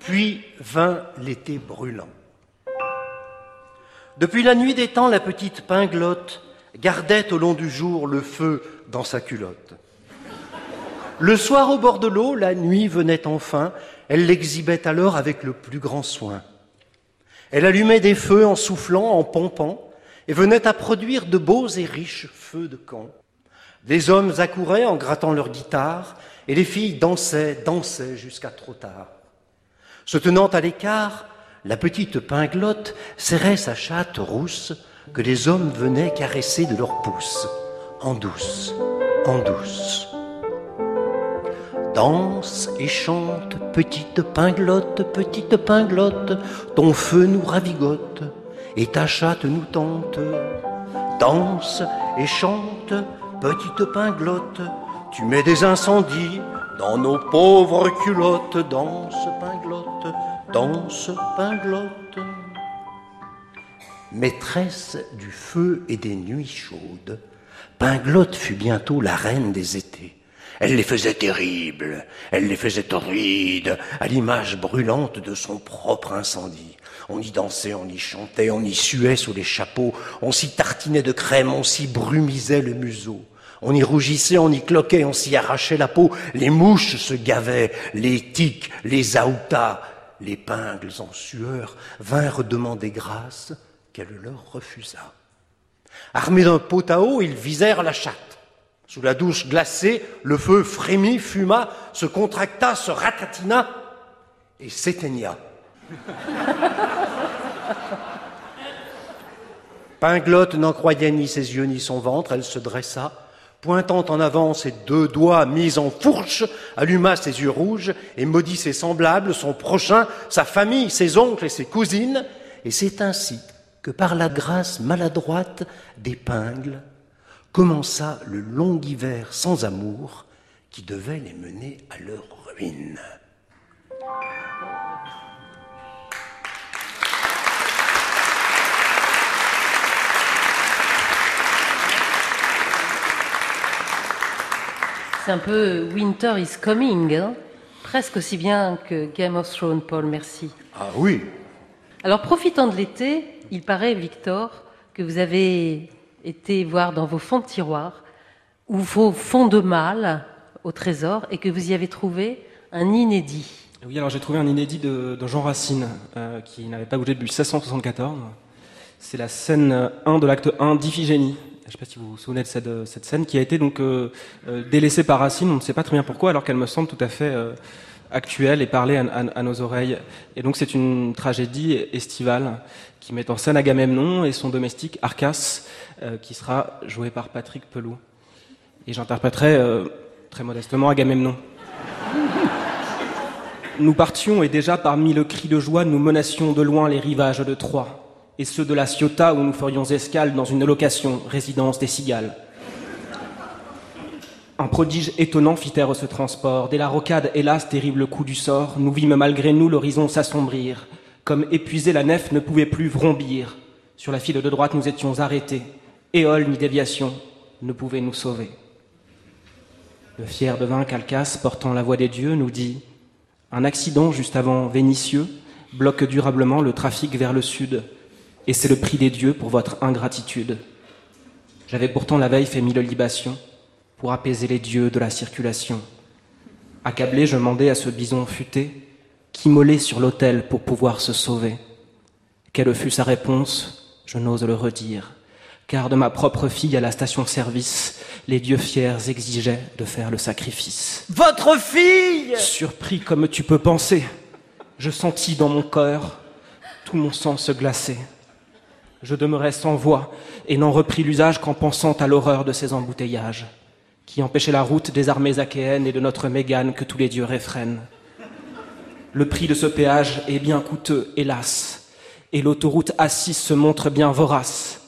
Puis vint l'été brûlant. Depuis la nuit des temps, la petite pinglotte gardait au long du jour le feu dans sa culotte. Le soir au bord de l'eau, la nuit venait enfin, elle l'exhibait alors avec le plus grand soin. Elle allumait des feux en soufflant, en pompant, et venait à produire de beaux et riches feux de camp. Des hommes accouraient en grattant leur guitare, et les filles dansaient, dansaient jusqu'à trop tard. Se tenant à l'écart, la petite pinglotte serrait sa chatte rousse que les hommes venaient caresser de leurs pouces, en douce, en douce. Danse et chante, petite pinglotte, petite pinglotte, ton feu nous ravigote et ta chatte nous tente. Danse et chante, petite pinglotte, tu mets des incendies dans nos pauvres culottes. Danse, pinglotte, danse, pinglotte. Maîtresse du feu et des nuits chaudes, Pinglotte fut bientôt la reine des étés. Elle les faisait terribles, elle les faisait torrides, à l'image brûlante de son propre incendie. On y dansait, on y chantait, on y suait sous les chapeaux, on s'y tartinait de crème, on s'y brumisait le museau. On y rougissait, on y cloquait, on s'y arrachait la peau, les mouches se gavaient, les tiques, les aoutas, les pingles en sueur vinrent demander grâce qu'elle leur refusa. Armés d'un pot à eau, ils visèrent la chatte. Sous la douche glacée, le feu frémit, fuma, se contracta, se ratatina et s'éteigna. Pinglotte n'en croyait ni ses yeux ni son ventre, elle se dressa, pointant en avant ses deux doigts mis en fourche, alluma ses yeux rouges et maudit ses semblables, son prochain, sa famille, ses oncles et ses cousines, et c'est ainsi que par la grâce maladroite des pingles commença le long hiver sans amour qui devait les mener à leur ruine. C'est un peu Winter is Coming, hein presque aussi bien que Game of Thrones, Paul, merci. Ah oui. Alors profitant de l'été, il paraît, Victor, que vous avez été voir dans vos fonds de tiroir ou vos fonds de malle au trésor et que vous y avez trouvé un inédit. Oui, alors j'ai trouvé un inédit de, Jean Racine euh, qui n'avait pas bougé depuis 1674. C'est la scène 1 de l'acte 1 d'Iphigénie. Je ne sais pas si vous vous souvenez de cette, scène qui a été donc euh, euh, délaissée par Racine, on ne sait pas très bien pourquoi, alors qu'elle me semble tout à fait actuelle et parler à, à- à nos oreilles. Et donc c'est une tragédie estivale qui met en scène Agamemnon et son domestique Arcas, euh, qui sera joué par Patrick Pelou. Et j'interpréterai euh, très modestement Agamemnon. (laughs) Nous partions et déjà parmi le cri de joie, nous menacions de loin les rivages de Troie et ceux de la Ciotat où nous ferions escale dans une location, résidence des cigales. Un prodige étonnant fit taire ce transport. Dès la rocade, hélas, terrible coup du sort, nous vîmes malgré nous l'horizon s'assombrir. Comme épuisé, la nef ne pouvait plus vrombir. Sur la file de droite, nous étions arrêtés. Éole ni déviation ne pouvait nous sauver. Le fier devin Calcas, portant la voix des dieux, nous dit Un accident juste avant Vénitieux bloque durablement le trafic vers le sud, et c'est le prix des dieux pour votre ingratitude. J'avais pourtant la veille fait mille libations pour apaiser les dieux de la circulation. Accablé, je mandai à ce bison futé qu'immoler sur l'autel pour pouvoir se sauver. Quelle fut sa réponse, je n'ose le redire, car de ma propre fille à la station-service, les dieux fiers exigeaient de faire le sacrifice. Votre fille Surpris comme tu peux penser, je sentis dans mon cœur tout mon sang se glacer. Je demeurai sans voix et n'en repris l'usage qu'en pensant à l'horreur de ces embouteillages, qui empêchaient la route des armées achéennes et de notre Mégane que tous les dieux réfrènent. Le prix de ce péage est bien coûteux, hélas, et l'autoroute A6 se montre bien vorace.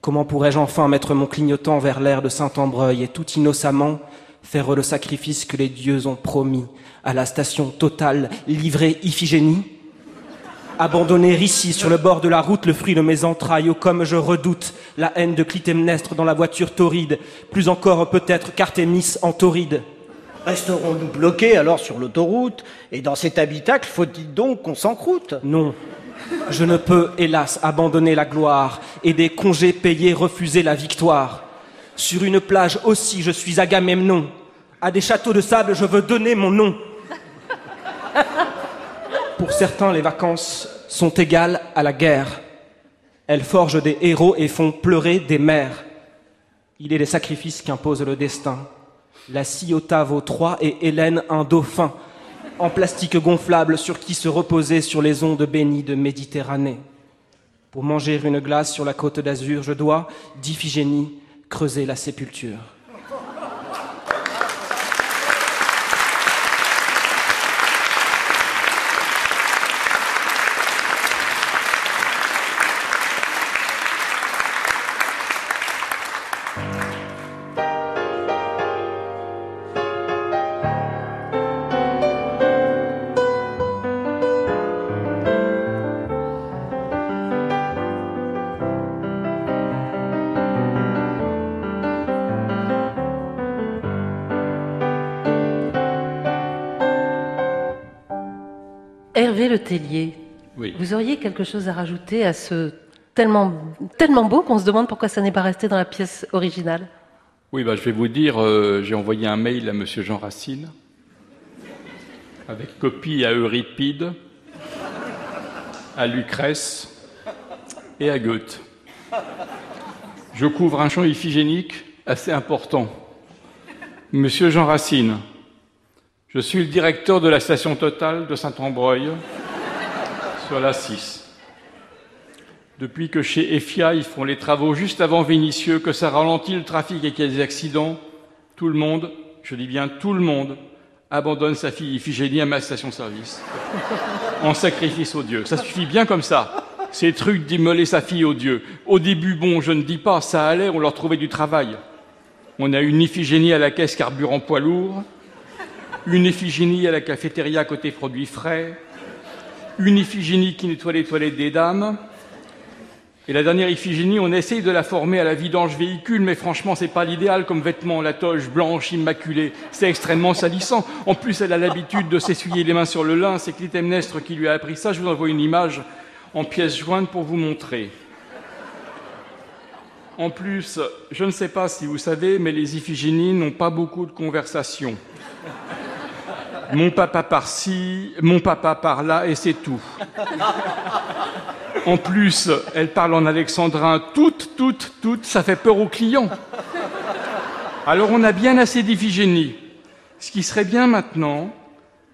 Comment pourrais-je enfin mettre mon clignotant vers l'air de Saint-Ambreuil et tout innocemment faire le sacrifice que les dieux ont promis à la station totale livrée Iphigénie? Abandonner ici, sur le bord de la route, le fruit de mes entrailles, oh, comme je redoute la haine de Clytemnestre dans la voiture torride, plus encore peut-être qu'Artémis en tauride. Resterons-nous bloqués alors sur l'autoroute Et dans cet habitacle, faut-il donc qu'on s'encroute? Non. Je ne peux, hélas, abandonner la gloire et des congés payés refuser la victoire. Sur une plage aussi, je suis Agamemnon. À des châteaux de sable, je veux donner mon nom. Pour certains, les vacances sont égales à la guerre. Elles forgent des héros et font pleurer des mères. Il est des sacrifices qu'impose le destin. La Ciota vaut trois et Hélène un dauphin, en plastique gonflable sur qui se reposer sur les ondes bénies de Méditerranée. Pour manger une glace sur la côte d'Azur, je dois, d'Iphigénie, creuser la sépulture. Quelque chose à rajouter à ce tellement, beau qu'on se demande pourquoi ça n'est pas resté dans la pièce originale? Oui, bah, je vais vous dire, euh, j'ai envoyé un mail à Monsieur Jean Racine, avec copie à Euripide, à Lucrèce et à Goethe. Je couvre un champ iphigénique assez important. Monsieur Jean Racine, je suis le directeur de la station Total de Saint-Ambreuil, sur la 6. Depuis que chez EFIA, ils font les travaux juste avant Vénitieux, que ça ralentit le trafic et qu'il y a des accidents, tout le monde, je dis bien tout le monde, abandonne sa fille Iphigénie à ma station-service, (laughs) en sacrifice aux dieux. Ça suffit bien comme ça. Ces trucs d'immoler sa fille aux dieux. Au début, bon, je ne dis pas, ça allait, on leur trouvait du travail. On a une Iphigénie à la caisse carburant poids lourd, une Iphigénie à la cafétéria côté produits frais, une Iphigénie qui nettoie les toilettes des dames, et la dernière Iphigénie, on essaye de la former à la vidange véhicule, mais franchement, c'est pas l'idéal comme vêtement, la toge blanche, immaculée. C'est extrêmement salissant. En plus, elle a l'habitude de s'essuyer les mains sur le lin. C'est Clytemnestre qui lui a appris ça. Je vous envoie une image en pièce jointe pour vous montrer. En plus, je ne sais pas si vous savez, mais les Iphigénies n'ont pas beaucoup de conversation. Mon papa par-ci, mon papa par-là, et c'est tout. En plus, elle parle en alexandrin toutes, toutes, toutes, ça fait peur aux clients. Alors on a bien assez d'Iphigénie. Ce qui serait bien maintenant,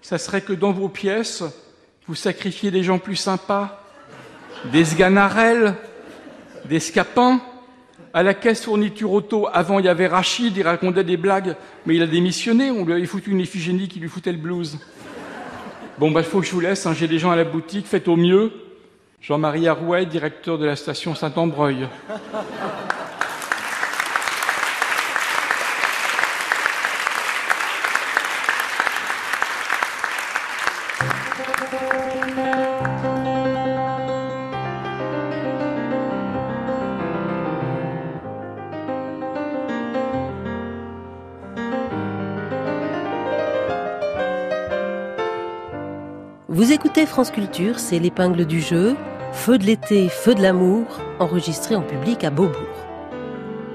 ça serait que dans vos pièces, vous sacrifiez des gens plus sympas, des sganarelles, des scapins. À la caisse fourniture auto, avant il y avait Rachid, il racontait des blagues, mais il a démissionné, on lui avait foutu une Iphigénie qui lui foutait le blues. Bon, bah, il faut que je vous laisse, hein, j'ai des gens à la boutique, faites au mieux. Jean-Marie Arouet, directeur de la station Saint-Ambreuil. Écoutez France Culture, c'est l'épingle du jeu, Feu de l'été, Feu de l'amour, enregistré en public à Beaubourg.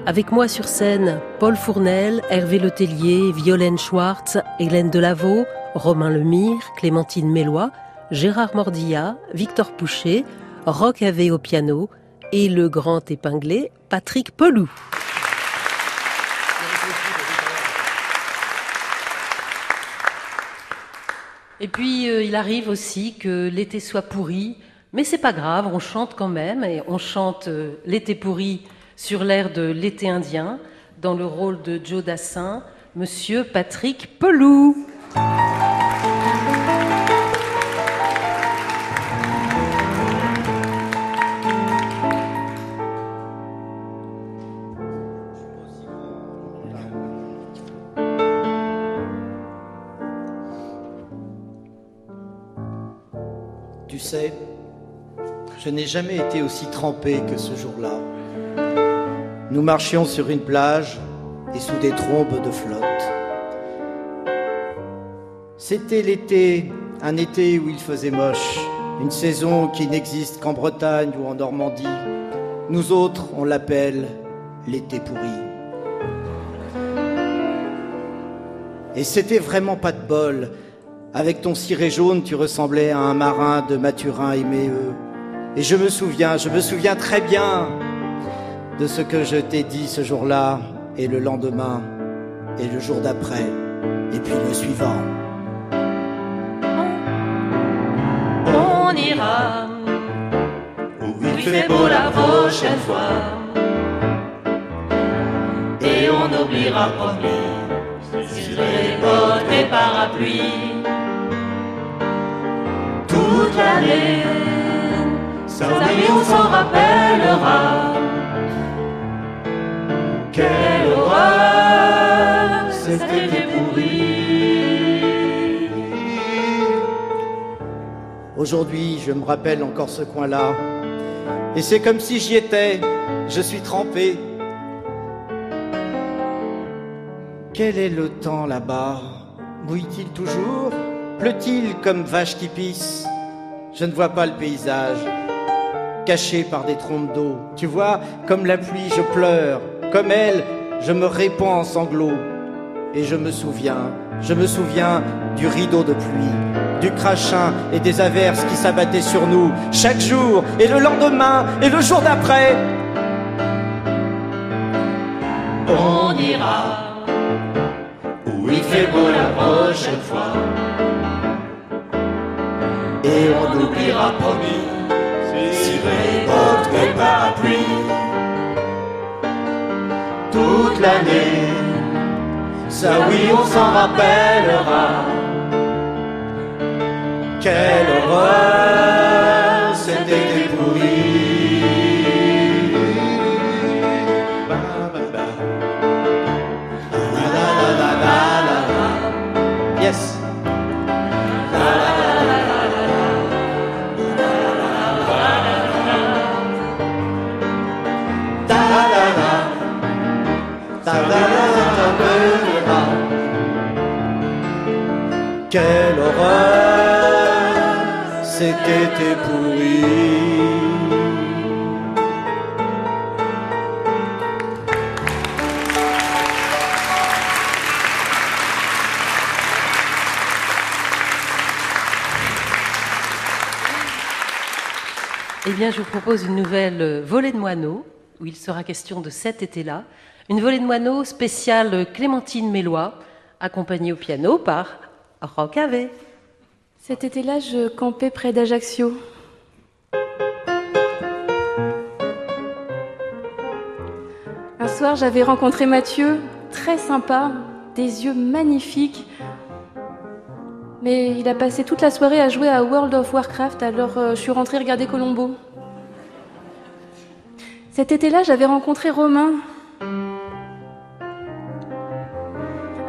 Avec moi sur scène, Paul Fournel, Hervé Letellier, Violaine Schwartz, Hélène Delaveau, Romain Lemire, Clémentine Mélois, Gérard Mordilla, Victor Pouchet, Roch Havé au piano et le grand épinglé Patrick Pelou. Et puis, euh, il arrive aussi que l'été soit pourri, Mais c'est pas grave, on chante quand même, et on chante euh, L'été pourri sur l'air de L'été indien, dans le rôle de Joe Dassin, Monsieur Patrick Pelou. Je n'ai jamais été aussi trempé que ce jour-là. Nous marchions sur une plage et sous des trombes de flotte. C'était l'été, un été où il faisait moche, une saison qui n'existe qu'en Bretagne ou en Normandie. Nous autres, on l'appelle l'été pourri. Et c'était vraiment pas de bol. Avec ton ciré jaune, tu ressemblais à un marin de Mathurin et Méheux. Et je me souviens, je me souviens très bien de ce que je t'ai dit ce jour-là, et le lendemain, et le jour d'après, et puis le suivant. On ira où il fait beau la prochaine fois. Et on oubliera promis les bottes et parapluies. Toute l'année, oui, on s'en rappellera. Quelle horreur, c'était pourri. Aujourd'hui, je me rappelle encore ce coin-là. Et c'est comme si j'y étais. Je suis trempé. Quel est le temps là-bas? Mouille-t-il toujours? Pleut-il comme vache qui pisse? Je ne vois pas le paysage, caché par des trompes d'eau. Tu vois, comme la pluie, je pleure. Comme elle, je me répands en sanglots. Et je me souviens, je me souviens du rideau de pluie, du crachin et des averses qui s'abattaient sur nous chaque jour, et le lendemain, et le jour d'après. On ira où il fait beau la prochaine fois. Et on oubliera promis ciré, bottes parapluie. Toute l'année, ça oui, on s'en rappellera. Quelle horreur, pourri. Eh bien, je vous propose une nouvelle euh, volée de moineaux, où il sera question de cet été-là. Une volée de moineaux spéciale Clémentine Mélois, accompagnée au piano par Rock Ave. Cet été-là, je campais près d'Ajaccio. Un soir, j'avais rencontré Mathieu, très sympa, des yeux magnifiques. Mais il a passé toute la soirée à jouer à World of Warcraft, alors euh, je suis rentrée regarder Colombo. Cet été-là, j'avais rencontré Romain.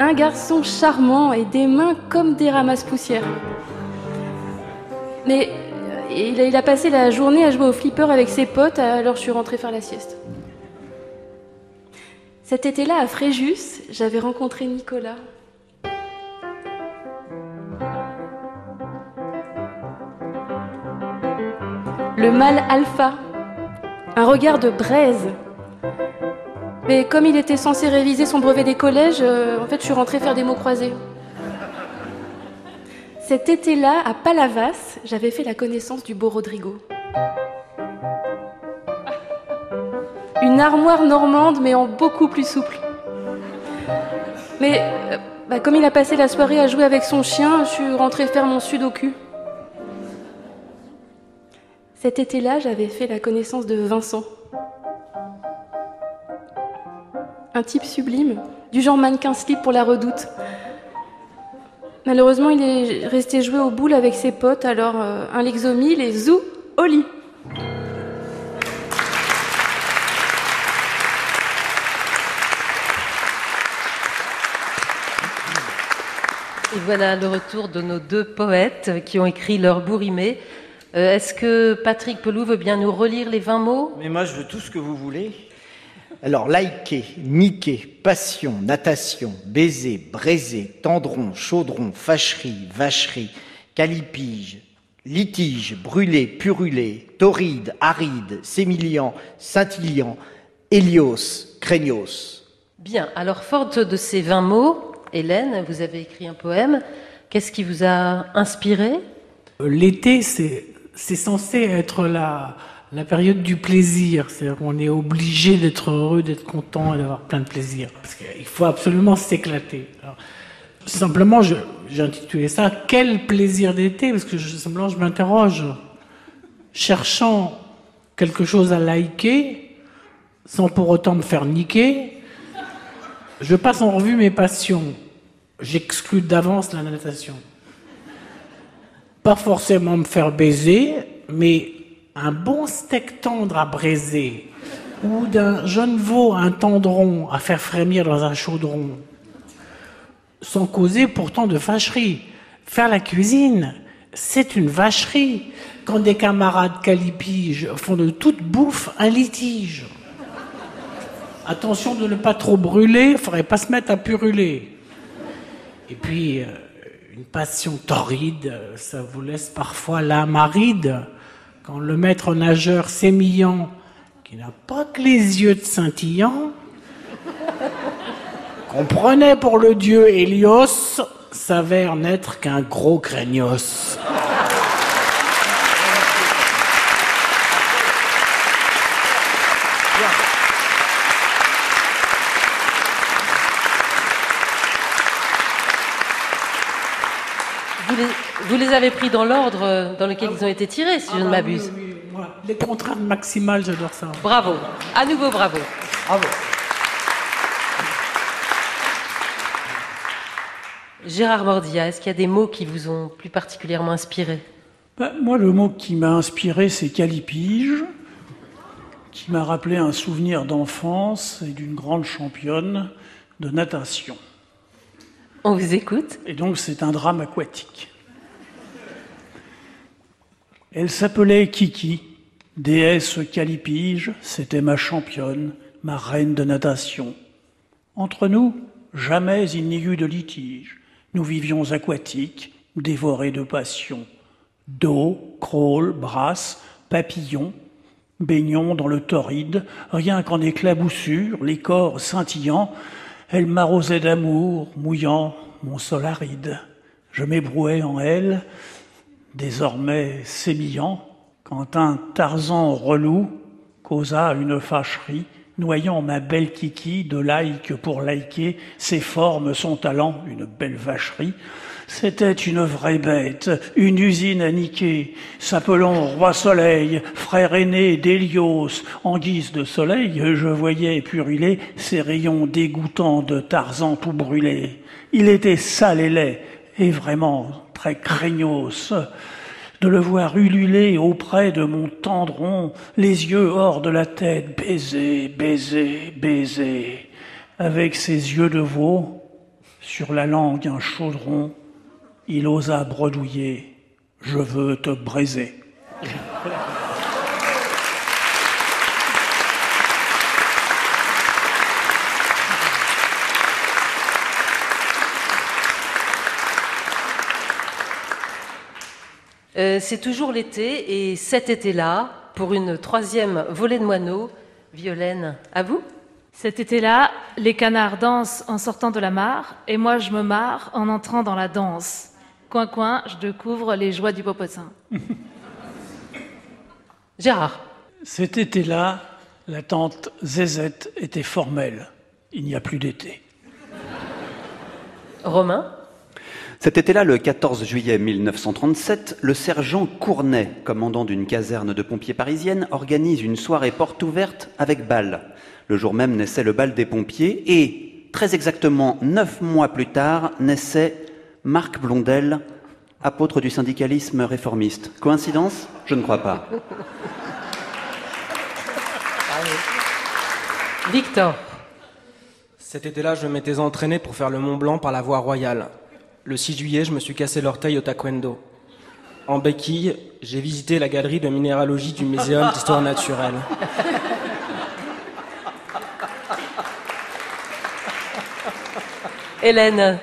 Un garçon charmant et des mains comme des ramasses-poussières. Mais euh, il a, passé la journée à jouer au flipper avec ses potes, alors je suis rentrée faire la sieste. Cet été-là, à Fréjus, j'avais rencontré Nicolas. Le mâle alpha, un regard de braise. Mais comme il était censé réviser son brevet des collèges, euh, en fait, je suis rentrée faire des mots croisés. Cet été-là, à Palavas, j'avais fait la connaissance du beau Rodrigo. Une armoire normande, mais en beaucoup plus souple. Mais euh, bah, comme il a passé la soirée à jouer avec son chien, je suis rentrée faire mon sudoku. Cet été-là, j'avais fait la connaissance de Vincent. Un type sublime, du genre mannequin slip pour la redoute. Malheureusement, il est resté jouer au boule avec ses potes, alors euh, un Lexomil et zou, au lit. Et voilà le retour de nos deux poètes qui ont écrit leur bourrimé. Euh, Est-ce que Patrick Pelou veut bien nous relire les 20 mots? Mais moi, je veux tout ce que vous voulez. Alors, liker, niquer, passion, natation, baiser, braiser, tendron, chaudron, fâcherie, vacherie, calipige, litige, brûler, purulé, torride, aride, sémillant, scintillant, hélios, craignos. Bien, alors forte de ces 20 mots, Hélène, vous avez écrit un poème. Qu'est-ce qui vous a inspiré? L'été, c'est c'est censé être la, la période du plaisir. C'est-à-dire qu'on est obligé d'être heureux, d'être content et d'avoir plein de plaisir. Parce qu'il faut absolument s'éclater. Simplement, j'ai intitulé ça Quel plaisir d'été Parce que je, simplement, je m'interroge. Cherchant quelque chose à liker, sans pour autant me faire niquer, je passe en revue mes passions. J'exclus d'avance la natation pas forcément me faire baiser, mais un bon steak tendre à braiser, ou d'un jeune veau un tendron à faire frémir dans un chaudron, sans causer pourtant de fâcherie. Faire la cuisine, c'est une vacherie, quand des camarades calipiges font de toute bouffe un litige. Attention de ne pas trop brûler, faudrait pas se mettre à puruler. Et puis, euh, une passion torride, ça vous laisse parfois l'âme aride. Quand le maître nageur sémillant, qui n'a pas que les yeux de scintillant, (laughs) qu'on prenait pour le dieu Hélios, s'avère n'être qu'un gros craignos. Vous les, avez pris dans l'ordre euh, dans lequel ils ont été tirés, si je ne Ah, m'abuse. oui, oui, voilà. Les contraintes maximales, j'adore ça. Bravo. À nouveau, bravo. Bravo. Gérard Mordia, est-ce qu'il y a des mots qui vous ont plus particulièrement inspiré? Ben, moi, le mot qui m'a inspiré, c'est calipige, qui m'a rappelé un souvenir d'enfance et d'une grande championne de natation. On vous écoute. Et donc, c'est un drame aquatique. Elle s'appelait Kiki, déesse calipige, c'était ma championne, ma reine de natation. Entre nous, jamais il n'y eut de litige. Nous vivions aquatiques, dévorés de passion. Dos, crawl, brasse, papillons, baignons dans le torride, rien qu'en éclaboussure, les corps scintillants. Elle m'arrosait d'amour, mouillant mon sol aride. Je m'ébrouais en elle, désormais sémillant, quand un Tarzan relou causa une fâcherie, noyant ma belle Kiki de like pour liker, ses formes, son talent, une belle vacherie. C'était une vraie bête, une usine à niquer, s'appelant Roi Soleil, frère aîné d'Hélios. En guise de soleil, je voyais puruler ses rayons dégoûtants de Tarzan tout brûlé. Il était sale et laid, et vraiment très craignos de le voir ululer auprès de mon tendron, les yeux hors de la tête, baiser, baiser, baiser, avec ses yeux de veau, sur la langue un chaudron, il osa bredouiller, je veux te braiser. Euh, c'est toujours l'été et cet été-là, pour une troisième volée de moineaux, Violaine, à vous? Cet été-là, les canards dansent en sortant de la mare, et moi je me marre en entrant dans la danse. Coin coin, je découvre les joies du popotin. (laughs) Gérard. Cet été-là, la tante Zézette était formelle. Il n'y a plus d'été. Romain Cet été-là, le 14 juillet 1937, le sergent Cournet, commandant d'une caserne de pompiers parisienne, organise une soirée porte ouverte avec bal. Le jour même naissait le bal des pompiers et, très exactement neuf mois plus tard, naissait Marc Blondel, apôtre du syndicalisme réformiste. Coïncidence? Je ne crois pas. Victor. Cet été-là, je m'étais entraîné pour faire le Mont Blanc par la voie royale. Le 6 juillet, je me suis cassé l'orteil au taekwondo. En béquille, j'ai visité la galerie de minéralogie du Muséum d'histoire naturelle. (laughs) Hélène.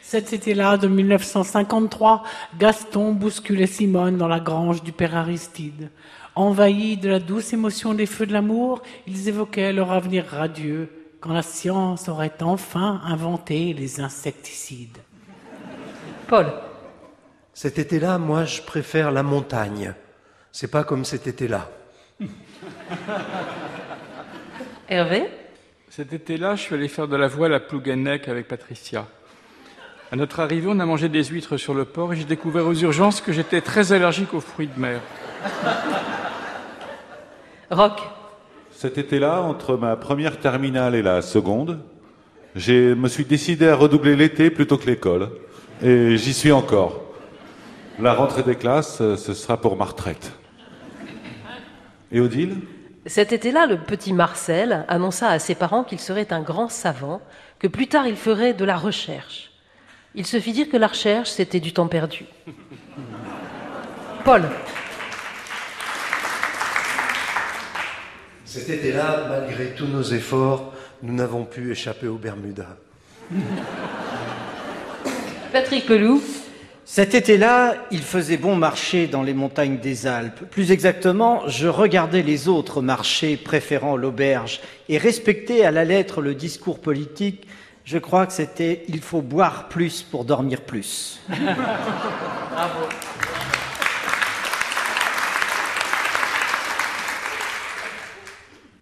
Cet été-là de 1953, Gaston bousculait Simone dans la grange du père Aristide. Envahis de la douce émotion des feux de l'amour, ils évoquaient leur avenir radieux quand la science aurait enfin inventé les insecticides. Paul. Cet été-là, moi, je préfère la montagne. C'est pas comme cet été-là. (laughs) Hervé. Cet été-là, je suis allé faire de la voile à Plouguenec avec Patricia. À notre arrivée, on a mangé des huîtres sur le port et j'ai découvert aux urgences que j'étais très allergique aux fruits de mer. (laughs) Rock. Cet été-là, entre ma première terminale et la seconde, je me suis décidé à redoubler l'été plutôt que l'école. Et j'y suis encore. La rentrée des classes, euh, ce sera pour ma retraite. Et Odile? Cet été-là, le petit Marcel annonça à ses parents qu'il serait un grand savant, que plus tard il ferait de la recherche. Il se fit dire que la recherche, c'était du temps perdu. Paul. Cet été-là, malgré tous nos efforts, nous n'avons pu échapper aux Bermudas. Patrick Peloux. Cet été-là, il faisait bon marcher dans les montagnes des Alpes. Plus exactement, je regardais les autres marcher, préférant l'auberge, et respecter à la lettre le discours politique. Je crois que c'était il faut boire plus pour dormir plus. (laughs) Bravo.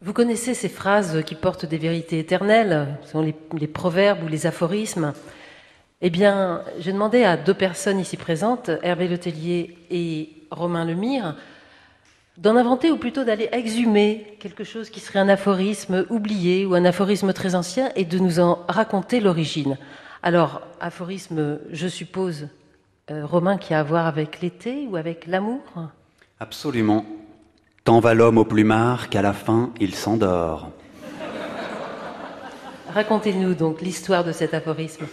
Vous connaissez ces phrases qui portent des vérités éternelles, ce sont les, les proverbes ou les aphorismes. Eh bien, j'ai demandé à deux personnes ici présentes, Hervé Letellier et Romain Lemire, d'en inventer ou plutôt d'aller exhumer quelque chose qui serait un aphorisme oublié ou un aphorisme très ancien et de nous en raconter l'origine. Alors, aphorisme, je suppose, euh, Romain, qui a à voir avec l'été ou avec l'amour? Absolument. Tant va l'homme au plumard qu'à la fin, il s'endort. Racontez-nous donc l'histoire de cet aphorisme.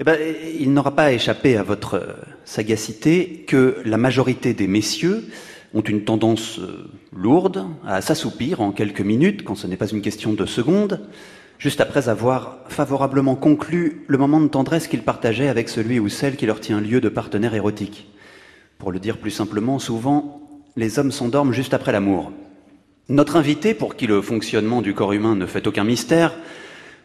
Eh ben, il n'aura pas échappé à votre euh, sagacité que la majorité des messieurs ont une tendance euh, lourde à s'assoupir en quelques minutes, quand ce n'est pas une question de secondes, juste après avoir favorablement conclu le moment de tendresse qu'ils partageaient avec celui ou celle qui leur tient lieu de partenaire érotique. Pour le dire plus simplement, souvent, les hommes s'endorment juste après l'amour. Notre invité, pour qui le fonctionnement du corps humain ne fait aucun mystère,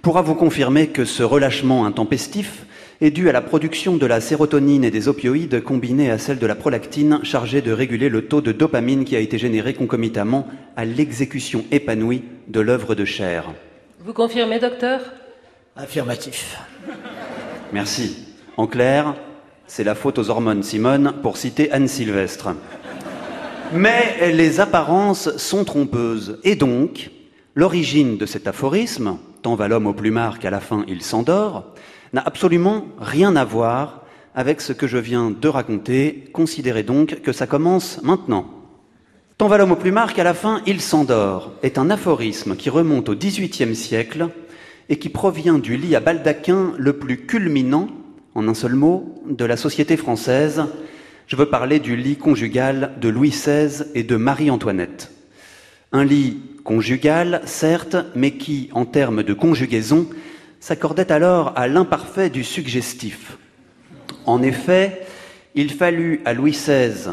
pourra vous confirmer que ce relâchement intempestif est dû à la production de la sérotonine et des opioïdes combinés à celle de la prolactine chargée de réguler le taux de dopamine qui a été généré concomitamment à l'exécution épanouie de l'œuvre de chair. Vous confirmez, docteur? Affirmatif. Merci. En clair, c'est la faute aux hormones Simone pour citer Anne Sylvestre. Mais les apparences sont trompeuses. Et donc, l'origine de cet aphorisme, tant va l'homme au plumard qu'à la fin il s'endort, n'a absolument rien à voir avec ce que je viens de raconter. Considérez donc que ça commence maintenant. Tant va l'homme au plumard qu'à la fin il s'endort est un aphorisme qui remonte au XVIIIe siècle et qui provient du lit à baldaquin le plus culminant, en un seul mot, de la société française. Je veux parler du lit conjugal de Louis XVI et de Marie-Antoinette. Un lit conjugal, certes, mais qui, en termes de conjugaison, s'accordait alors à l'imparfait du suggestif. En effet, il fallut à Louis XVI,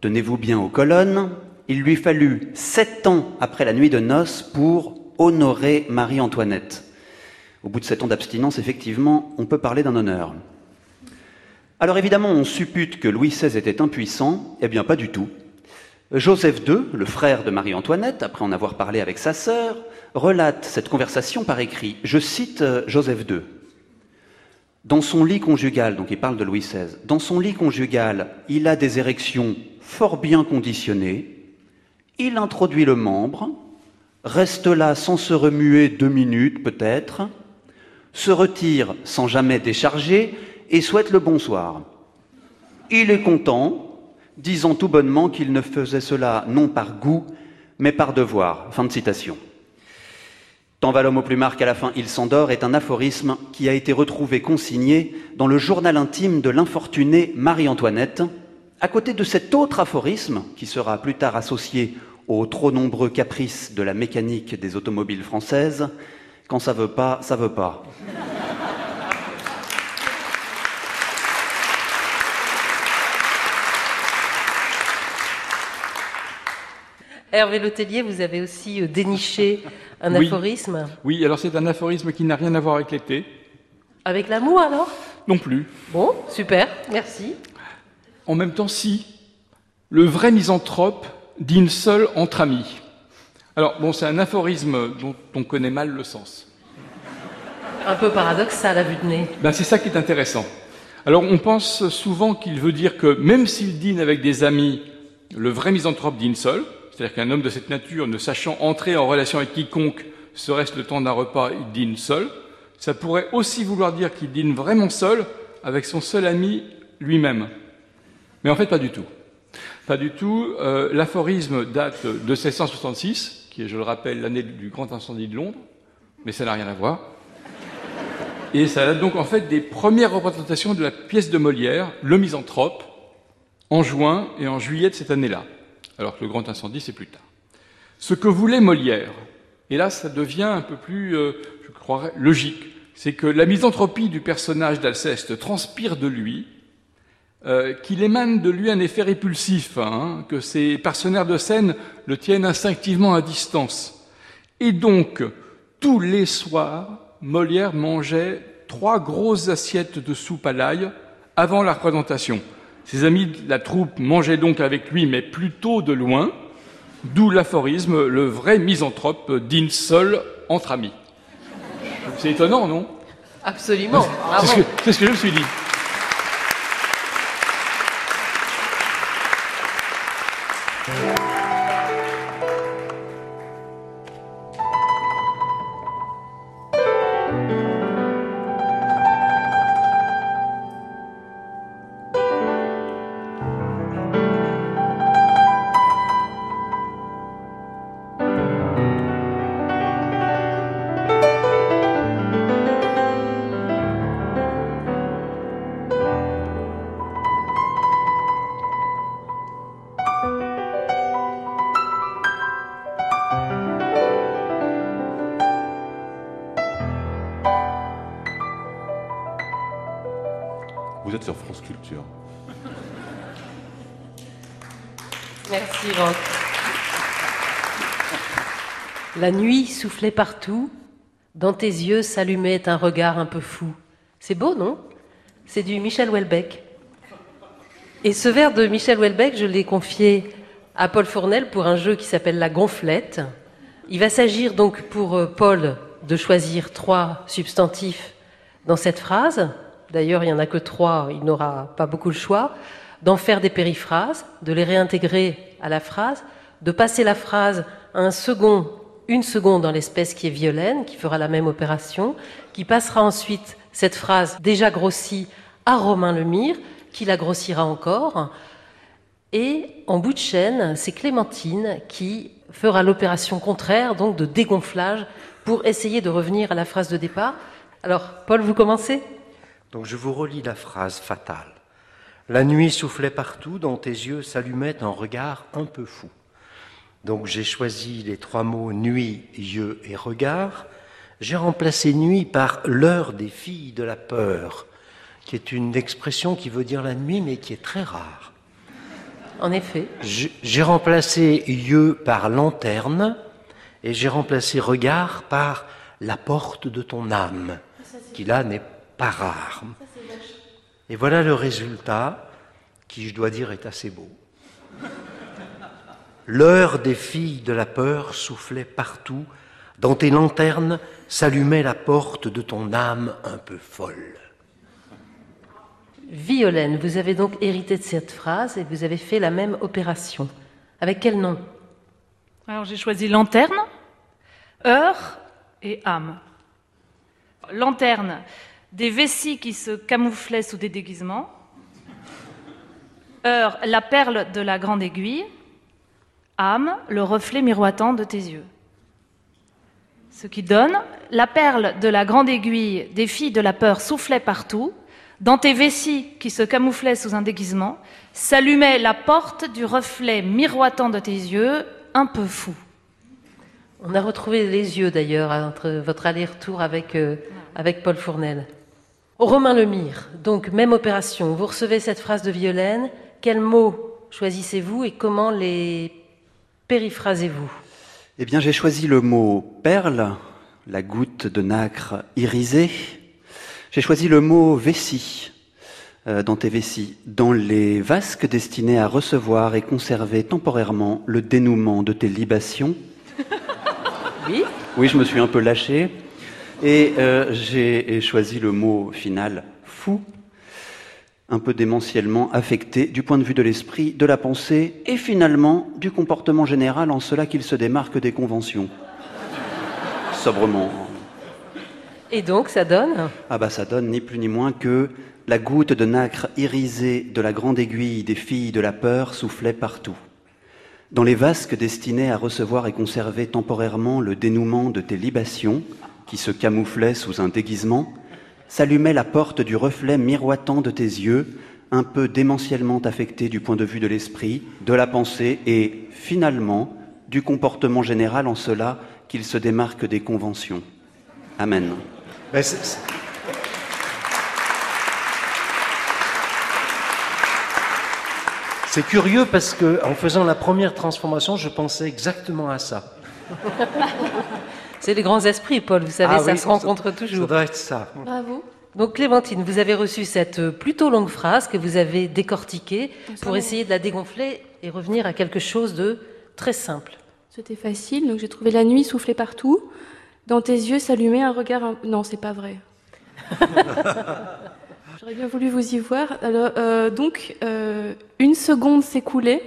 tenez-vous bien aux colonnes, il lui fallut sept ans après la nuit de noces pour honorer Marie-Antoinette. Au bout de sept ans d'abstinence, effectivement, on peut parler d'un honneur. Alors évidemment, on suppute que Louis XVI était impuissant. Eh bien, pas du tout. Joseph II, le frère de Marie-Antoinette, après en avoir parlé avec sa sœur, relate cette conversation par écrit. Je cite euh, Joseph II. Dans son lit conjugal, donc il parle de Louis XVI, dans son lit conjugal, il a des érections fort bien conditionnées, il introduit le membre, reste là sans se remuer deux minutes peut-être, se retire sans jamais décharger et souhaite le bonsoir. Il est content, disant tout bonnement qu'il ne faisait cela non par goût, mais par devoir. Fin de citation. Tant va l'homme au plumard qu'à la fin il s'endort est un aphorisme qui a été retrouvé consigné dans le journal intime de l'infortunée Marie-Antoinette, à côté de cet autre aphorisme qui sera plus tard associé aux trop nombreux caprices de la mécanique des automobiles françaises, quand ça veut pas, ça veut pas. Hervé Letellier, vous avez aussi euh, déniché un aphorisme. Oui, alors c'est un aphorisme qui n'a rien à voir avec l'été. Avec l'amour alors? Non plus. Bon, super, merci. En même temps, si. Le vrai misanthrope dîne seul entre amis. Alors, bon, c'est un aphorisme dont on connaît mal le sens. Un peu paradoxal à vue de nez. Ben, c'est ça qui est intéressant. Alors, on pense souvent qu'il veut dire que même s'il dîne avec des amis, le vrai misanthrope dîne seul. C'est-à-dire qu'un homme de cette nature, ne sachant entrer en relation avec quiconque, serait-ce le temps d'un repas, il dîne seul. Ça pourrait aussi vouloir dire qu'il dîne vraiment seul avec son seul ami lui-même. Mais en fait, pas du tout. Pas du tout. Euh, l'aphorisme date de 1666, qui est, je le rappelle, l'année du grand incendie de Londres, mais ça n'a rien à voir. Et ça date donc en fait des premières représentations de la pièce de Molière, Le Misanthrope, en juin et en juillet de cette année-là alors que le grand incendie, c'est plus tard. Ce que voulait Molière, et là ça devient un peu plus, euh, je croirais, logique, c'est que la misanthropie du personnage d'Alceste transpire de lui, euh, qu'il émane de lui un effet répulsif, hein, que ses partenaires de scène le tiennent instinctivement à distance. Et donc, tous les soirs, Molière mangeait trois grosses assiettes de soupe à l'ail avant la représentation. Ses amis de la troupe mangeaient donc avec lui, mais plutôt de loin, d'où l'aphorisme le vrai misanthrope dîne seul entre amis. C'est étonnant, non? Absolument. C'est ce, que je me suis dit. La nuit soufflait partout, dans tes yeux s'allumait un regard un peu fou. C'est beau, non? C'est du Michel Houellebecq. Et ce vers de Michel Houellebecq, je l'ai confié à Paul Fournel pour un jeu qui s'appelle La Gonflette. Il va s'agir donc pour euh, Paul de choisir trois substantifs dans cette phrase. D'ailleurs, il n'y en a que trois, il n'aura pas beaucoup le choix. D'en faire des périphrases, de les réintégrer à la phrase, de passer la phrase à un second une seconde dans l'espèce qui est violaine, qui fera la même opération, qui passera ensuite cette phrase déjà grossie à Romain Lemire, qui la grossira encore. Et en bout de chaîne, c'est Clémentine qui fera l'opération contraire, donc de dégonflage, pour essayer de revenir à la phrase de départ. Alors, Paul, vous commencez? Donc je vous relis la phrase fatale. La nuit soufflait partout, dans tes yeux s'allumait un regard un peu fou. Donc j'ai choisi les trois mots nuit, yeux et regard. J'ai remplacé nuit par l'heure des filles de la peur, qui est une expression qui veut dire la nuit, mais qui est très rare. En effet. J'ai remplacé yeux par lanterne et j'ai remplacé regard par la porte de ton âme, qui là n'est pas rare. Et voilà le résultat, qui je dois dire est assez beau. L'heure des filles de la peur soufflait partout, dans tes lanternes s'allumait la porte de ton âme un peu folle. Violaine, vous avez donc hérité de cette phrase et vous avez fait la même opération. Avec quel nom? Alors j'ai choisi lanterne, heure et âme. Lanterne, des vessies qui se camouflaient sous des déguisements. Heure, la perle de la grande aiguille. Âme, le reflet miroitant de tes yeux. Ce qui donne, la perle de la grande aiguille des filles de la peur soufflait partout, dans tes vessies qui se camouflaient sous un déguisement, s'allumait la porte du reflet miroitant de tes yeux, un peu fou. On a retrouvé les yeux d'ailleurs entre votre aller-retour avec, euh, avec Paul Fournel. Romain Lemire, donc même opération. Vous recevez cette phrase de Violaine. Quels mots choisissez-vous et comment les périphrasez-vous Eh bien, j'ai choisi le mot perle, la goutte de nacre irisée. J'ai choisi le mot vessie, euh, dans tes vessies, dans les vasques destinées à recevoir et conserver temporairement le dénouement de tes libations. Oui Oui, je me suis un peu lâché. Et euh, j'ai choisi le mot final fou, un peu démentiellement affecté du point de vue de l'esprit, de la pensée et finalement du comportement général en cela qu'il se démarque des conventions. Sobrement. Et donc, ça donne Ah bah ça donne ni plus ni moins que la goutte de nacre irisée de la grande aiguille des filles de la peur soufflait partout. Dans les vasques destinés à recevoir et conserver temporairement le dénouement de tes libations, qui se camouflaient sous un déguisement, s'allumait la porte du reflet miroitant de tes yeux, un peu démentiellement affecté du point de vue de l'esprit, de la pensée et, finalement, du comportement général en cela qu'il se démarque des conventions. Amen. Ben, c'est- c'est- C'est curieux parce que en faisant la première transformation, je pensais exactement à ça. (laughs) C'est les grands esprits, Paul, vous savez, Ah ça oui, se rencontre Ça toujours. doit être ça. Bravo. Donc Clémentine, vous avez reçu cette euh, plutôt longue phrase que vous avez décortiquée pour essayer de la dégonfler et revenir à quelque chose de très simple. C'était facile, donc j'ai trouvé la nuit souffler partout. Dans tes yeux s'allumait un regard. un- Non, c'est pas vrai. (laughs) J'aurais bien voulu vous y voir. Alors, euh, donc, euh, une seconde s'écoulait.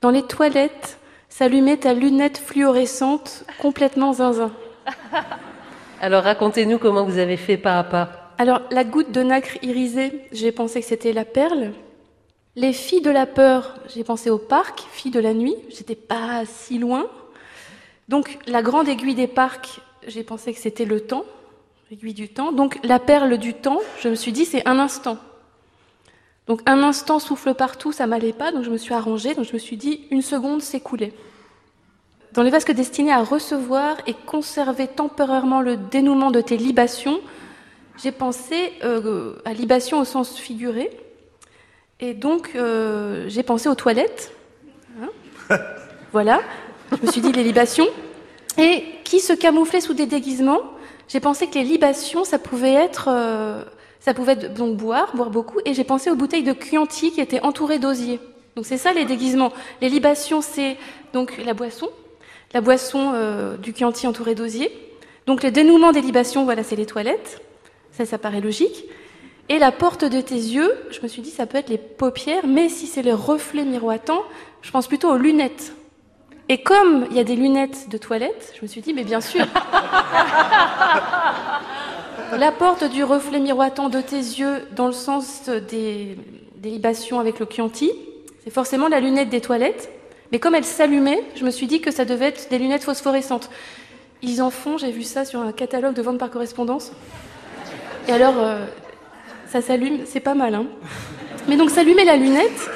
Dans les toilettes s'allumait ta lunette fluorescente complètement zinzin. (laughs) Alors racontez-nous comment vous avez fait pas à pas. Alors, la goutte de nacre irisée, j'ai pensé que c'était la perle. Les filles de la peur, j'ai pensé au parc, filles de la nuit, j'étais pas si loin. Donc, la grande aiguille des parcs, j'ai pensé que c'était le temps, l'aiguille du temps. Donc, la perle du temps, je me suis dit, c'est un instant. Donc, un instant souffle partout, ça m'allait pas, donc je me suis arrangée, donc je me suis dit, une seconde s'écoulait. Dans les vasques destinés à recevoir et conserver temporairement le dénouement de tes libations, j'ai pensé euh, à libation au sens figuré. Et donc, euh, j'ai pensé aux toilettes. Hein (laughs) voilà. Je me suis dit les libations. Et qui se camouflait sous des déguisements J'ai pensé que les libations, ça pouvait être. euh, ça pouvait donc boire, boire beaucoup. Et j'ai pensé aux bouteilles de Chianti qui étaient entourées d'osier. Donc c'est ça les déguisements. Les libations, c'est donc la boisson. La boisson euh, du Chianti entourée d'osier. Donc le dénouement des libations, voilà, c'est les toilettes. Ça, ça paraît logique. Et la porte de tes yeux, je me suis dit, ça peut être les paupières, mais si c'est les reflets miroitants, je pense plutôt aux lunettes. Et comme il y a des lunettes de toilette, je me suis dit, mais bien sûr. (laughs) la porte du reflet miroitant de tes yeux dans le sens des, des libations avec le Chianti, c'est forcément la lunette des toilettes. Mais comme elle s'allumait, je me suis dit que ça devait être des lunettes phosphorescentes. Ils en font, j'ai vu ça sur un catalogue de vente par correspondance. Et alors, euh, ça s'allume, c'est pas mal. Hein mais donc, s'allumer la lunette.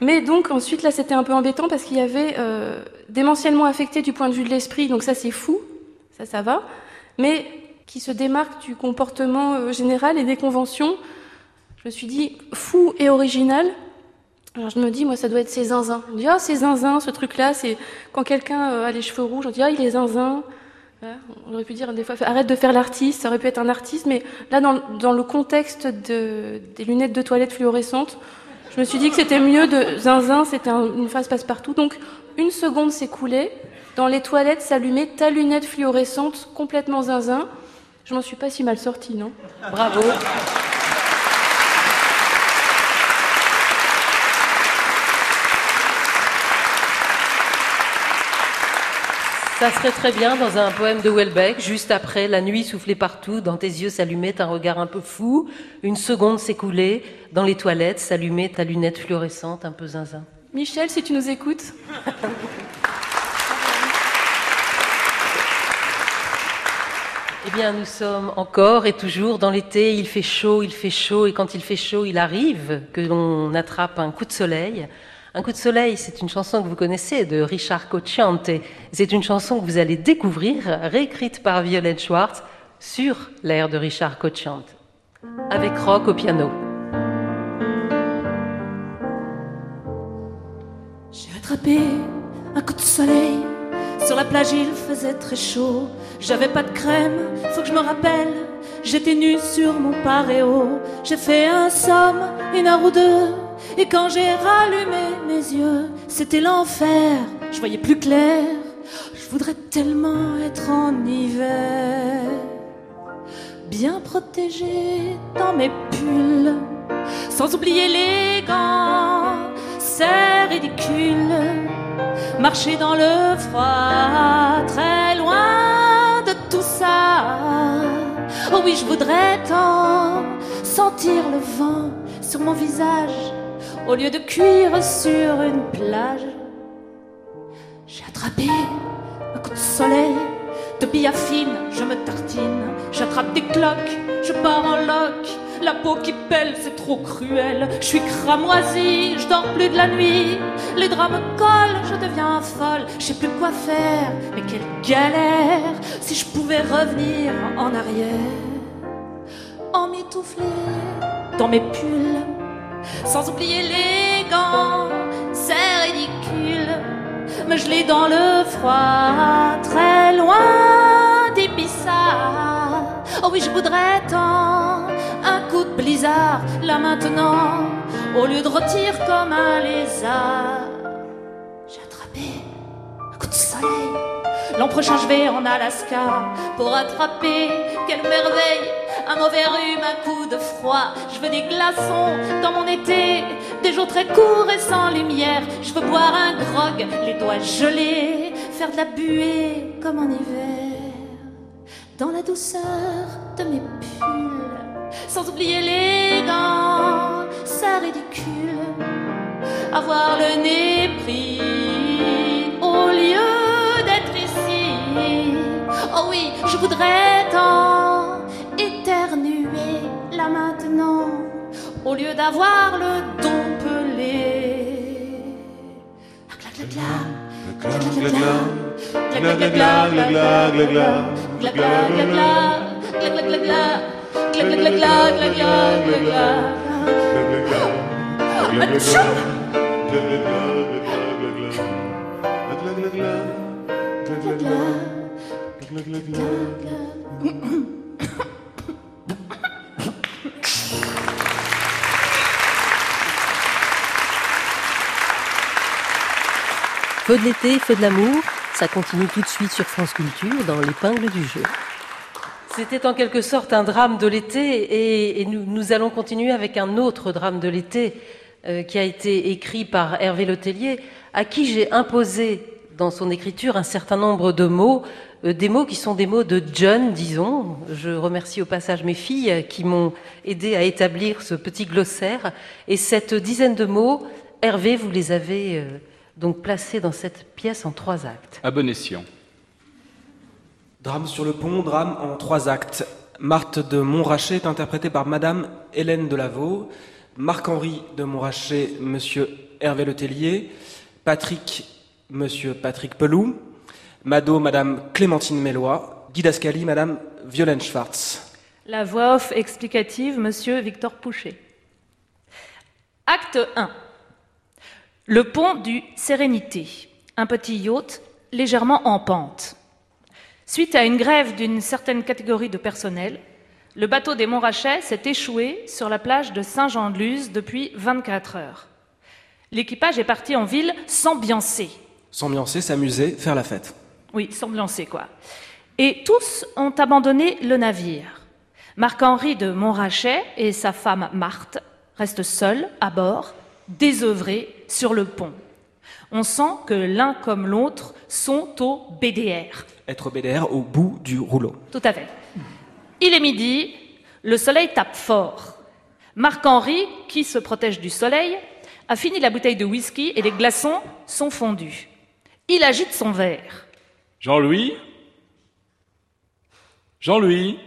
Mais donc, ensuite, là, c'était un peu embêtant parce qu'il y avait euh, démentiellement affecté du point de vue de l'esprit. Donc, ça, c'est fou. Ça, ça va. Mais qui se démarque du comportement euh, général et des conventions. Je me suis dit, fou et original. Alors, je me dis, moi, ça doit être ces zinzins. On dit, ah, ces zinzins, ce truc-là, c'est quand quelqu'un euh, a les cheveux rouges, on dit, ah, il est zinzin. On aurait pu dire des fois, arrête de faire l'artiste, ça aurait pu être un artiste, mais là, dans, dans le contexte de, des lunettes de toilette fluorescentes, je me suis dit que c'était mieux de zinzin, c'était un- une phase passe-partout. Donc, une seconde s'écoulait, dans les toilettes s'allumait ta lunette fluorescente, complètement zinzin. Je m'en suis pas si mal sortie, non? Bravo. Ça serait très bien dans un poème de Welbeck, juste après La nuit soufflait partout, dans tes yeux s'allumait un regard un peu fou, une seconde s'écoulait, dans les toilettes s'allumait ta lunette fluorescente un peu zinzin. Michel, si tu nous écoutes. (laughs) Eh bien, nous sommes encore et toujours dans l'été. Il fait chaud, il fait chaud, et quand il fait chaud, il arrive que l'on attrape un coup de soleil. Un coup de soleil, c'est une chanson que vous connaissez de Richard Cocciante. C'est une chanson que vous allez découvrir, réécrite par Violette Schwartz sur l'air de Richard Cocciante, avec rock au piano. J'ai attrapé un coup de soleil. Sur la plage, il faisait très chaud. J'avais pas de crème, faut que je me rappelle. J'étais nue sur mon paréo. J'ai fait un somme, une heure ou deux. Et quand j'ai rallumé mes yeux, c'était l'enfer. Je voyais plus clair. Je voudrais tellement être en hiver. Bien protégée dans mes pulls. Sans oublier les gants. C'est ridicule. Marcher dans le froid, très loin de tout ça. Oh oui, je voudrais tant sentir le vent sur mon visage au lieu de cuire sur une plage. J'ai attrapé un coup de soleil, de billard fine, je me tartine. J'attrape des cloques, je pars en loc. La peau qui pèle, c'est trop cruel. Je suis cramoisie, je dors plus de la nuit. Les draps me collent, je deviens folle. Je sais plus quoi faire, mais quelle galère. Si je pouvais revenir en arrière, emmitoufler dans mes pulls, sans oublier les gants, c'est ridicule. Me geler dans le froid, très loin d'Ibiza. Oh oui, je voudrais tant un coup de blizzard là maintenant, au lieu de rôtir comme un lézard. L'an prochain, je vais en Alaska pour attraper, quelle merveille, un mauvais rhume, un coup de froid. Je veux des glaçons dans mon été, des jours très courts et sans lumière. Je veux boire un grog, les doigts gelés, faire de la buée comme en hiver. Dans la douceur de mes pulls, sans oublier les gants, c'est ridicule. Avoir le nez pris Oh oui, je voudrais tant éternuer là maintenant, au lieu d'avoir le don pelé. Feu de l'été, feu de l'amour, ça continue tout de suite sur France Culture dans l'épingle du jeu. C'était en quelque sorte un drame de l'été et, nous allons continuer avec un autre drame de l'été euh, qui a été écrit par Hervé Letellier, à qui j'ai imposé dans son écriture un certain nombre de mots, euh, des mots qui sont des mots de John, disons. Je remercie au passage mes filles qui m'ont aidé à établir ce petit glossaire. Et cette dizaine de mots, Hervé, vous les avez euh, donc placés dans cette pièce en trois actes. À bon escient. Drame sur le pont, drame en trois actes. Marthe de Montrachet est interprétée par Madame Hélène Delaveau, Marc-Henri de Montrachet, Monsieur Hervé Letellier, Patrick, Monsieur Patrick Peloux, Mado, Madame Clémentine Mélois, Didascali, Madame Violaine Schwartz. La voix off explicative, Monsieur Victor Pouchet. Acte 1. Le pont du Sérénité. Un petit yacht légèrement en pente. Suite à une grève d'une certaine catégorie de personnel, le bateau des Montrachets s'est échoué sur la plage de Saint-Jean-de-Luz depuis 24 heures. L'équipage est parti en ville s'ambiancer. S'ambiancer, s'amuser, faire la fête. Oui, s'ambiancer quoi. Et tous ont abandonné le navire. Marc-Henri de Montrachet et sa femme Marthe restent seuls à bord, désœuvrés sur le pont. On sent que l'un comme l'autre sont au BDR. Être BDR au bout du rouleau. Tout à fait. Il est midi, le soleil tape fort. Marc-Henri, qui se protège du soleil, a fini la bouteille de whisky et les glaçons sont fondus. Il agite son verre. Jean-Louis? Jean-Louis?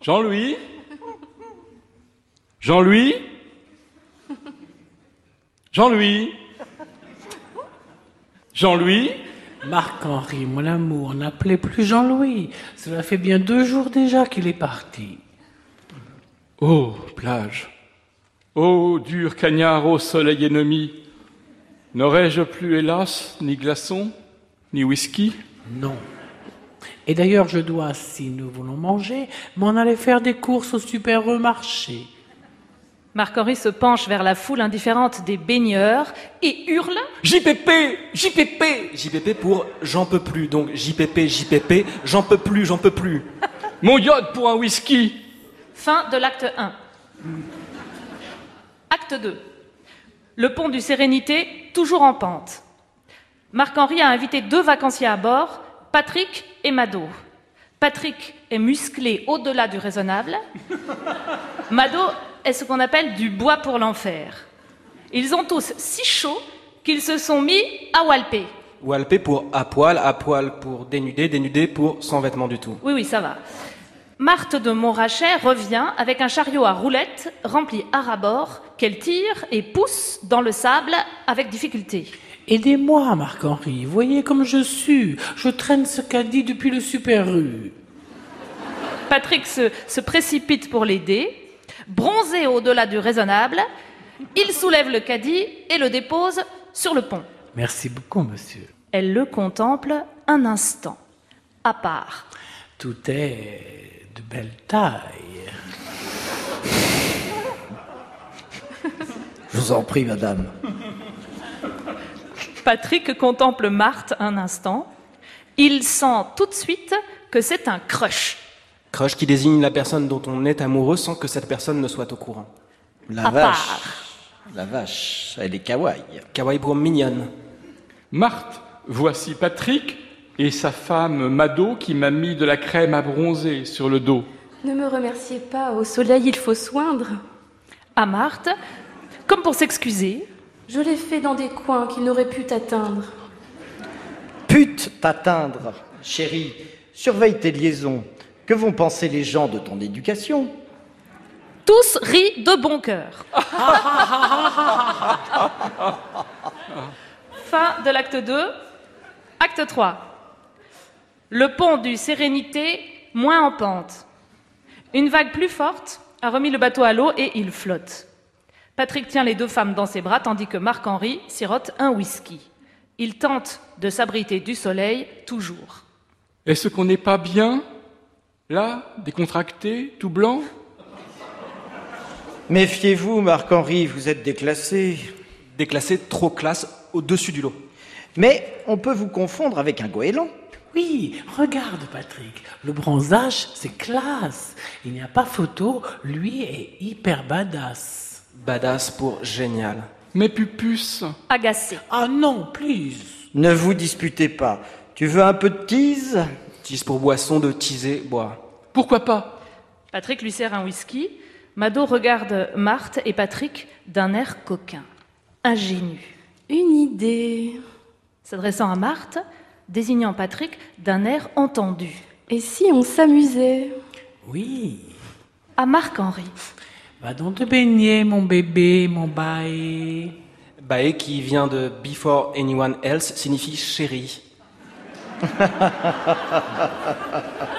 Jean-Louis? Jean-Louis? Jean-Louis? Jean-Louis? Marc-Henri, mon amour, n'appelez plus Jean-Louis. Cela fait bien deux jours déjà qu'il est parti. Oh, plage. Ô dur cagnard au soleil ennemi, n'aurais-je plus, hélas, ni glaçons, ni whisky? Non. Et d'ailleurs, je dois, si nous voulons manger, m'en aller faire des courses au supermarché. Marc-Henri se penche vers la foule indifférente des baigneurs et hurle JPP JPP JPP pour j'en peux plus. Donc JPP, JPP, j'en peux plus, j'en peux plus. (laughs) Mon iode pour un whisky Fin de l'acte 1. Acte 2. Le pont du Sérénité, toujours en pente. Marc-Henri a invité deux vacanciers à bord, Patrick et Mado. Patrick est musclé au-delà du raisonnable. (laughs) Mado est ce qu'on appelle du bois pour l'enfer. Ils ont tous si chaud qu'ils se sont mis à walper. Walper pour à poil, à poil pour dénudé, dénudé pour sans vêtements du tout. Oui, oui, ça va. Marthe de Montrachet revient avec un chariot à roulettes rempli à rabord qu'elle tire et pousse dans le sable avec difficulté. Aidez-moi, Marc-Henri. Voyez comme je suis. Je traîne ce caddie depuis le Super U. Patrick se, se précipite pour l'aider. Bronzé au-delà du raisonnable, il soulève le caddie et le dépose sur le pont. Merci beaucoup, monsieur. Elle le contemple un instant, à part. Tout est de belle taille. Je vous en prie, madame. Patrick contemple Marthe un instant. Il sent tout de suite que c'est un crush. Crush qui désigne la personne dont on est amoureux sans que cette personne ne soit au courant. La À vache. part. La vache, elle est kawaii. Kawaii pour mignonne. Marthe, voici Patrick et sa femme Mado qui m'a mis de la crème à bronzer sur le dos. Ne me remerciez pas, au soleil il faut soindre. À Marthe, comme pour s'excuser, Je l'ai fait dans des coins qu'il n'aurait pu t'atteindre. Pute t'atteindre, chérie. Surveille tes liaisons. Que vont penser les gens de ton éducation? Tous rient de bon cœur. (laughs) fin de l'acte 2. Acte 3. Le pont du Sérénité, moins en pente. Une vague plus forte a remis le bateau à l'eau et il flotte. Patrick tient les deux femmes dans ses bras tandis que Marc-Henri sirote un whisky. Il tente de s'abriter du soleil, toujours. Est-ce qu'on n'est pas bien Là, décontracté, tout blanc? Méfiez-vous, Marc-Henri, vous êtes déclassé. Déclassé, trop classe, au-dessus du lot. Mais on peut vous confondre avec un goéland. Oui, regarde, Patrick. Le bronzage, c'est classe. Il n'y a pas photo. Lui est hyper badass. Badass pour génial. Mes pupus Agacé. Ah non, please. Ne vous disputez pas. Tu veux un peu de tease? Tease pour boisson de teaser, boire. Pourquoi pas? Patrick lui sert un whisky. Mado regarde Marthe et Patrick d'un air coquin, ingénu. Une idée. S'adressant à Marthe, désignant Patrick d'un air entendu. Et si on s'amusait? Oui. À Marc-Henri. Va donc te baigner, mon bébé, mon bail. Bae qui vient de before anyone else signifie chérie. (laughs)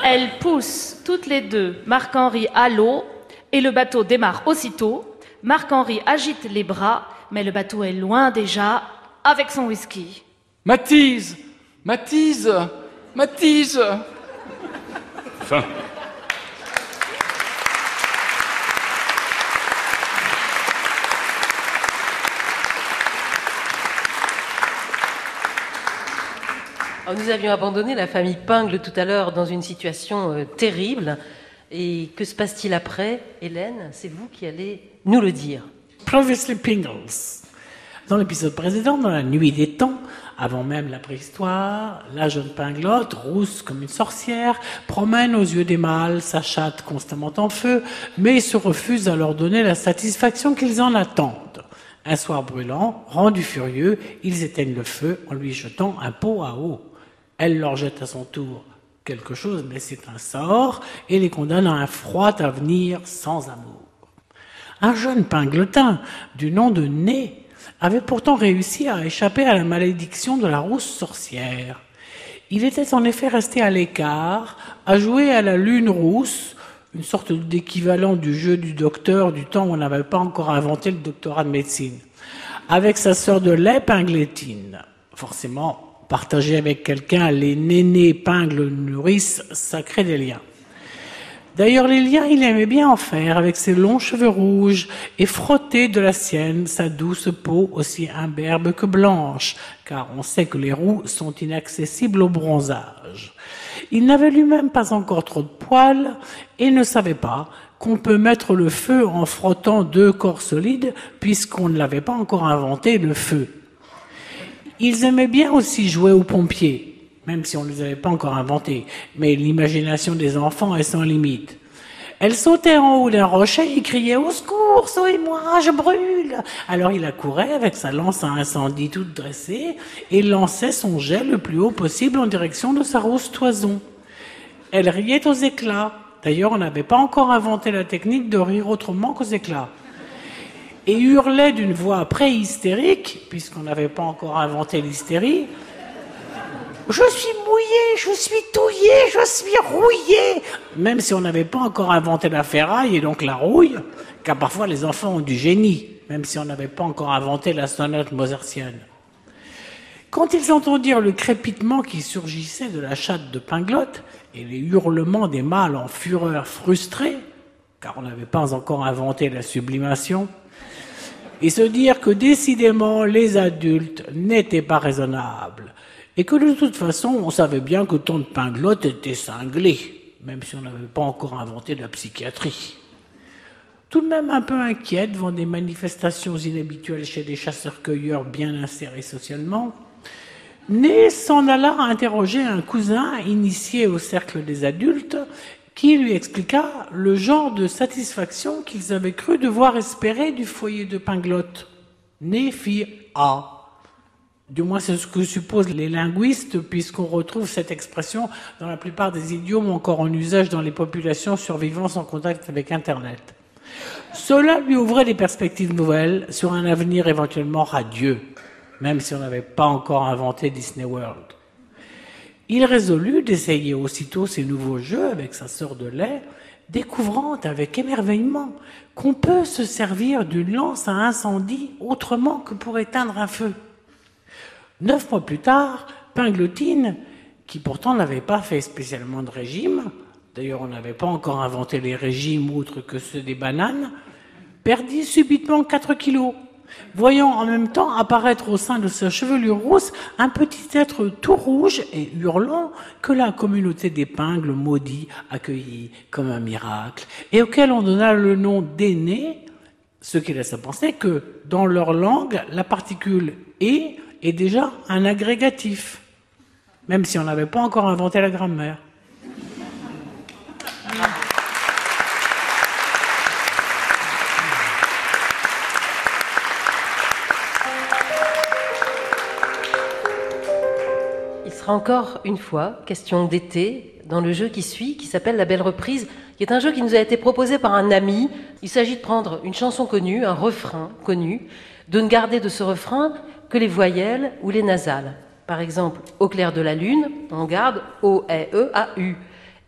Elles poussent toutes les deux Marc-Henri à l'eau et le bateau démarre aussitôt. Marc-Henri agite les bras, mais le bateau est loin déjà avec son whisky. Matise Matise Matise Fin. Alors, nous avions abandonné la famille Pingle tout à l'heure dans une situation euh, terrible. Et que se passe-t-il après Hélène, c'est vous qui allez nous le dire. Previously Pingles. Dans l'épisode précédent, dans la nuit des temps, avant même la préhistoire, la jeune pinglotte, rousse comme une sorcière, promène aux yeux des mâles sa chatte constamment en feu, mais se refuse à leur donner la satisfaction qu'ils en attendent. Un soir brûlant, rendus furieux, ils éteignent le feu en lui jetant un pot à eau. Elle leur jette à son tour quelque chose, mais c'est un sort, et les condamne à un froid avenir sans amour. Un jeune pinglotin du nom de Né avait pourtant réussi à échapper à la malédiction de la rousse sorcière. Il était en effet resté à l'écart, à jouer à la lune rousse, une sorte d'équivalent du jeu du docteur du temps où on n'avait pas encore inventé le doctorat de médecine, avec sa sœur de lait Pinglétine. Forcément, partager avec quelqu'un les nénés pingles nourrices, ça crée des liens. D'ailleurs, les liens, il aimait bien en faire avec ses longs cheveux rouges et frotter de la sienne sa douce peau aussi imberbe que blanche, car on sait que les roux sont inaccessibles au bronzage. Il n'avait lui-même pas encore trop de poils et ne savait pas qu'on peut mettre le feu en frottant deux corps solides puisqu'on ne l'avait pas encore inventé le feu. Ils aimaient bien aussi jouer aux pompiers même si on ne les avait pas encore inventés. Mais l'imagination des enfants est sans limite. Elle sautait en haut d'un rocher et criait Au secours, sauvez-moi, je brûle Alors il accourait avec sa lance à incendie toute dressée et lançait son jet le plus haut possible en direction de sa rousse toison. Elle riait aux éclats. D'ailleurs, on n'avait pas encore inventé la technique de rire autrement qu'aux éclats. Et hurlait d'une voix préhystérique, puisqu'on n'avait pas encore inventé l'hystérie je suis mouillé, je suis touillé, je suis rouillé. Même si on n'avait pas encore inventé la ferraille et donc la rouille, car parfois les enfants ont du génie, même si on n'avait pas encore inventé la sonate mozartienne. Quand ils entendirent le crépitement qui surgissait de la chatte de Pinglotte et les hurlements des mâles en fureur frustrés, car on n'avait pas encore inventé la sublimation, et se dire que décidément les adultes n'étaient pas raisonnables, et que de toute façon, on savait bien que ton Pinglotte était cinglé, même si on n'avait pas encore inventé la psychiatrie. Tout de même un peu inquiet devant des manifestations inhabituelles chez des chasseurs-cueilleurs bien insérés socialement, Né s'en alla interroger un cousin initié au cercle des adultes qui lui expliqua le genre de satisfaction qu'ils avaient cru devoir espérer du foyer de Pinglotte. Né fit A. Du moins, c'est ce que supposent les linguistes, puisqu'on retrouve cette expression dans la plupart des idiomes encore en usage dans les populations survivant sans contact avec Internet. Cela lui ouvrait des perspectives nouvelles sur un avenir éventuellement radieux, même si on n'avait pas encore inventé Disney World. Il résolut d'essayer aussitôt ces nouveaux jeux avec sa sœur de lait, découvrant avec émerveillement qu'on peut se servir d'une lance à incendie autrement que pour éteindre un feu. Neuf mois plus tard, Pinglotine, qui pourtant n'avait pas fait spécialement de régime, d'ailleurs on n'avait pas encore inventé les régimes autres que ceux des bananes, perdit subitement 4 kilos, voyant en même temps apparaître au sein de sa chevelure rousse un petit être tout rouge et hurlant que la communauté des pingles maudits accueillit comme un miracle et auquel on donna le nom d'aîné, ce qui laisse à penser que dans leur langue, la particule et est déjà un agrégatif, même si on n'avait pas encore inventé la grammaire. Il sera encore une fois question d'été dans le jeu qui suit, qui s'appelle La Belle Reprise, qui est un jeu qui nous a été proposé par un ami. Il s'agit de prendre une chanson connue, un refrain connu, de ne garder de ce refrain que les voyelles ou les nasales. Par exemple, au clair de la lune, on garde O, E, E, A, U.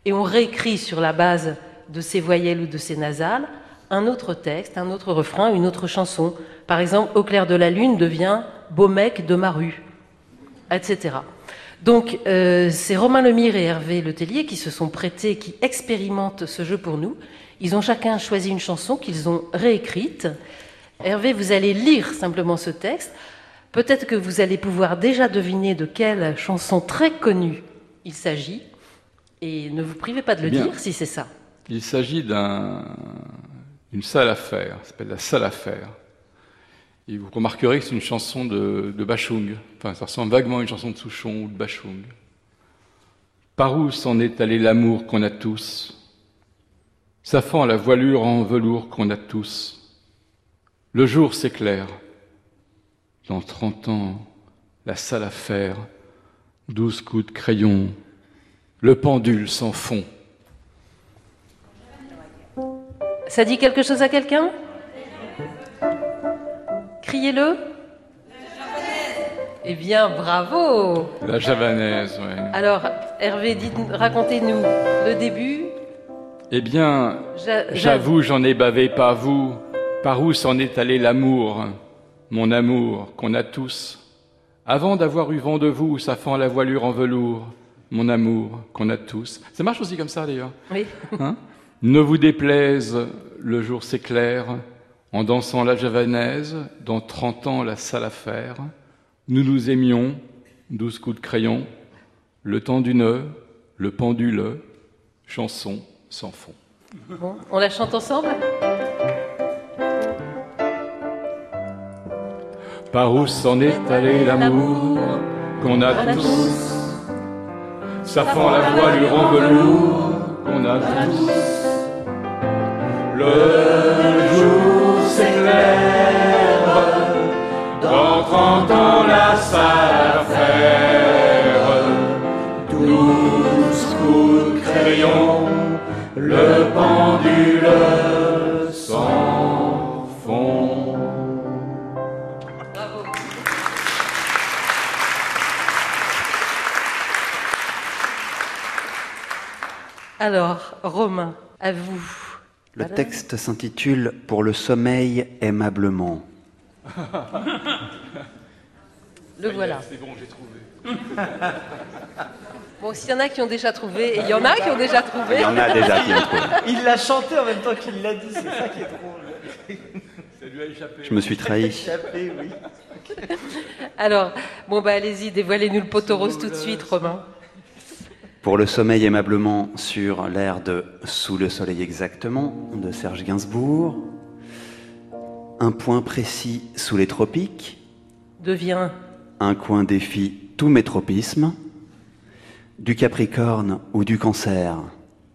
Et on réécrit sur la base de ces voyelles ou de ces nasales un autre texte, un autre refrain, une autre chanson. Par exemple, Au clair de la lune devient Beau mec de ma rue, etc. Donc, euh, c'est Romain Lemire et Hervé Letellier qui se sont prêtés, qui expérimentent ce jeu pour nous. Ils ont chacun choisi une chanson qu'ils ont réécrite. Hervé, vous allez lire simplement ce texte. Peut-être que vous allez pouvoir déjà deviner de quelle chanson très connue il s'agit. Et ne vous privez pas de le Bien. dire si c'est ça. Il s'agit d'un- d'une salle à faire, ça s'appelle la salle à faire. Et vous remarquerez que c'est une chanson de, de Bachung. Enfin, ça ressemble vaguement à une chanson de Souchon ou de Bachung. Par où s'en est allé l'amour qu'on a tous? Ça fend la voilure en velours qu'on a tous. Le jour s'éclaire. Dans trente ans, la salle à faire, douze coups de crayon, le pendule s'en fond. Ça dit quelque chose à quelqu'un? Criez-le. Eh bien, bravo La javanaise, oui. Alors, Hervé, racontez-nous le début. Eh bien, j'avoue, j'en ai bavé pas vous. Par où s'en est allé l'amour, mon amour, qu'on a tous Avant d'avoir eu vent de vous, ça fend la voilure en velours, mon amour, qu'on a tous. Ça marche aussi comme ça d'ailleurs. Oui. (laughs) Hein? Ne vous déplaise, le jour s'éclaire, en dansant la javanaise, dans trente ans la salle à faire. Nous nous aimions, douze coups de crayon, le temps du nœud, le pendule, chanson sans fond. Bon, on la chante ensemble? Par où s'en est allé l'amour qu'on a tous. Ça fend la voilure en velours qu'on a tous. Le jour s'éclaire, Alors, Romain, à vous. Le texte s'intitule Pour le sommeil aimablement. (laughs) Le voilà. C'est bon, j'ai trouvé. (laughs) Bon, s'il y en a qui ont déjà trouvé, et il y en a qui ont déjà trouvé. Il y en a déjà qui ont trouvé. (laughs) Il l'a chanté en même temps qu'il l'a dit, c'est ça qui est drôle. Ça lui a échappé. Je me suis trahi. Échappé, oui. Alors, bon, bah allez-y, dévoilez-nous le poteau rose tout de suite, Romain. Pour le sommeil aimablement sur l'air de Sous le soleil exactement de Serge Gainsbourg. Un point précis sous les tropiques. Devient Un coin défie tous mes tropismes. Du Capricorne ou du Cancer.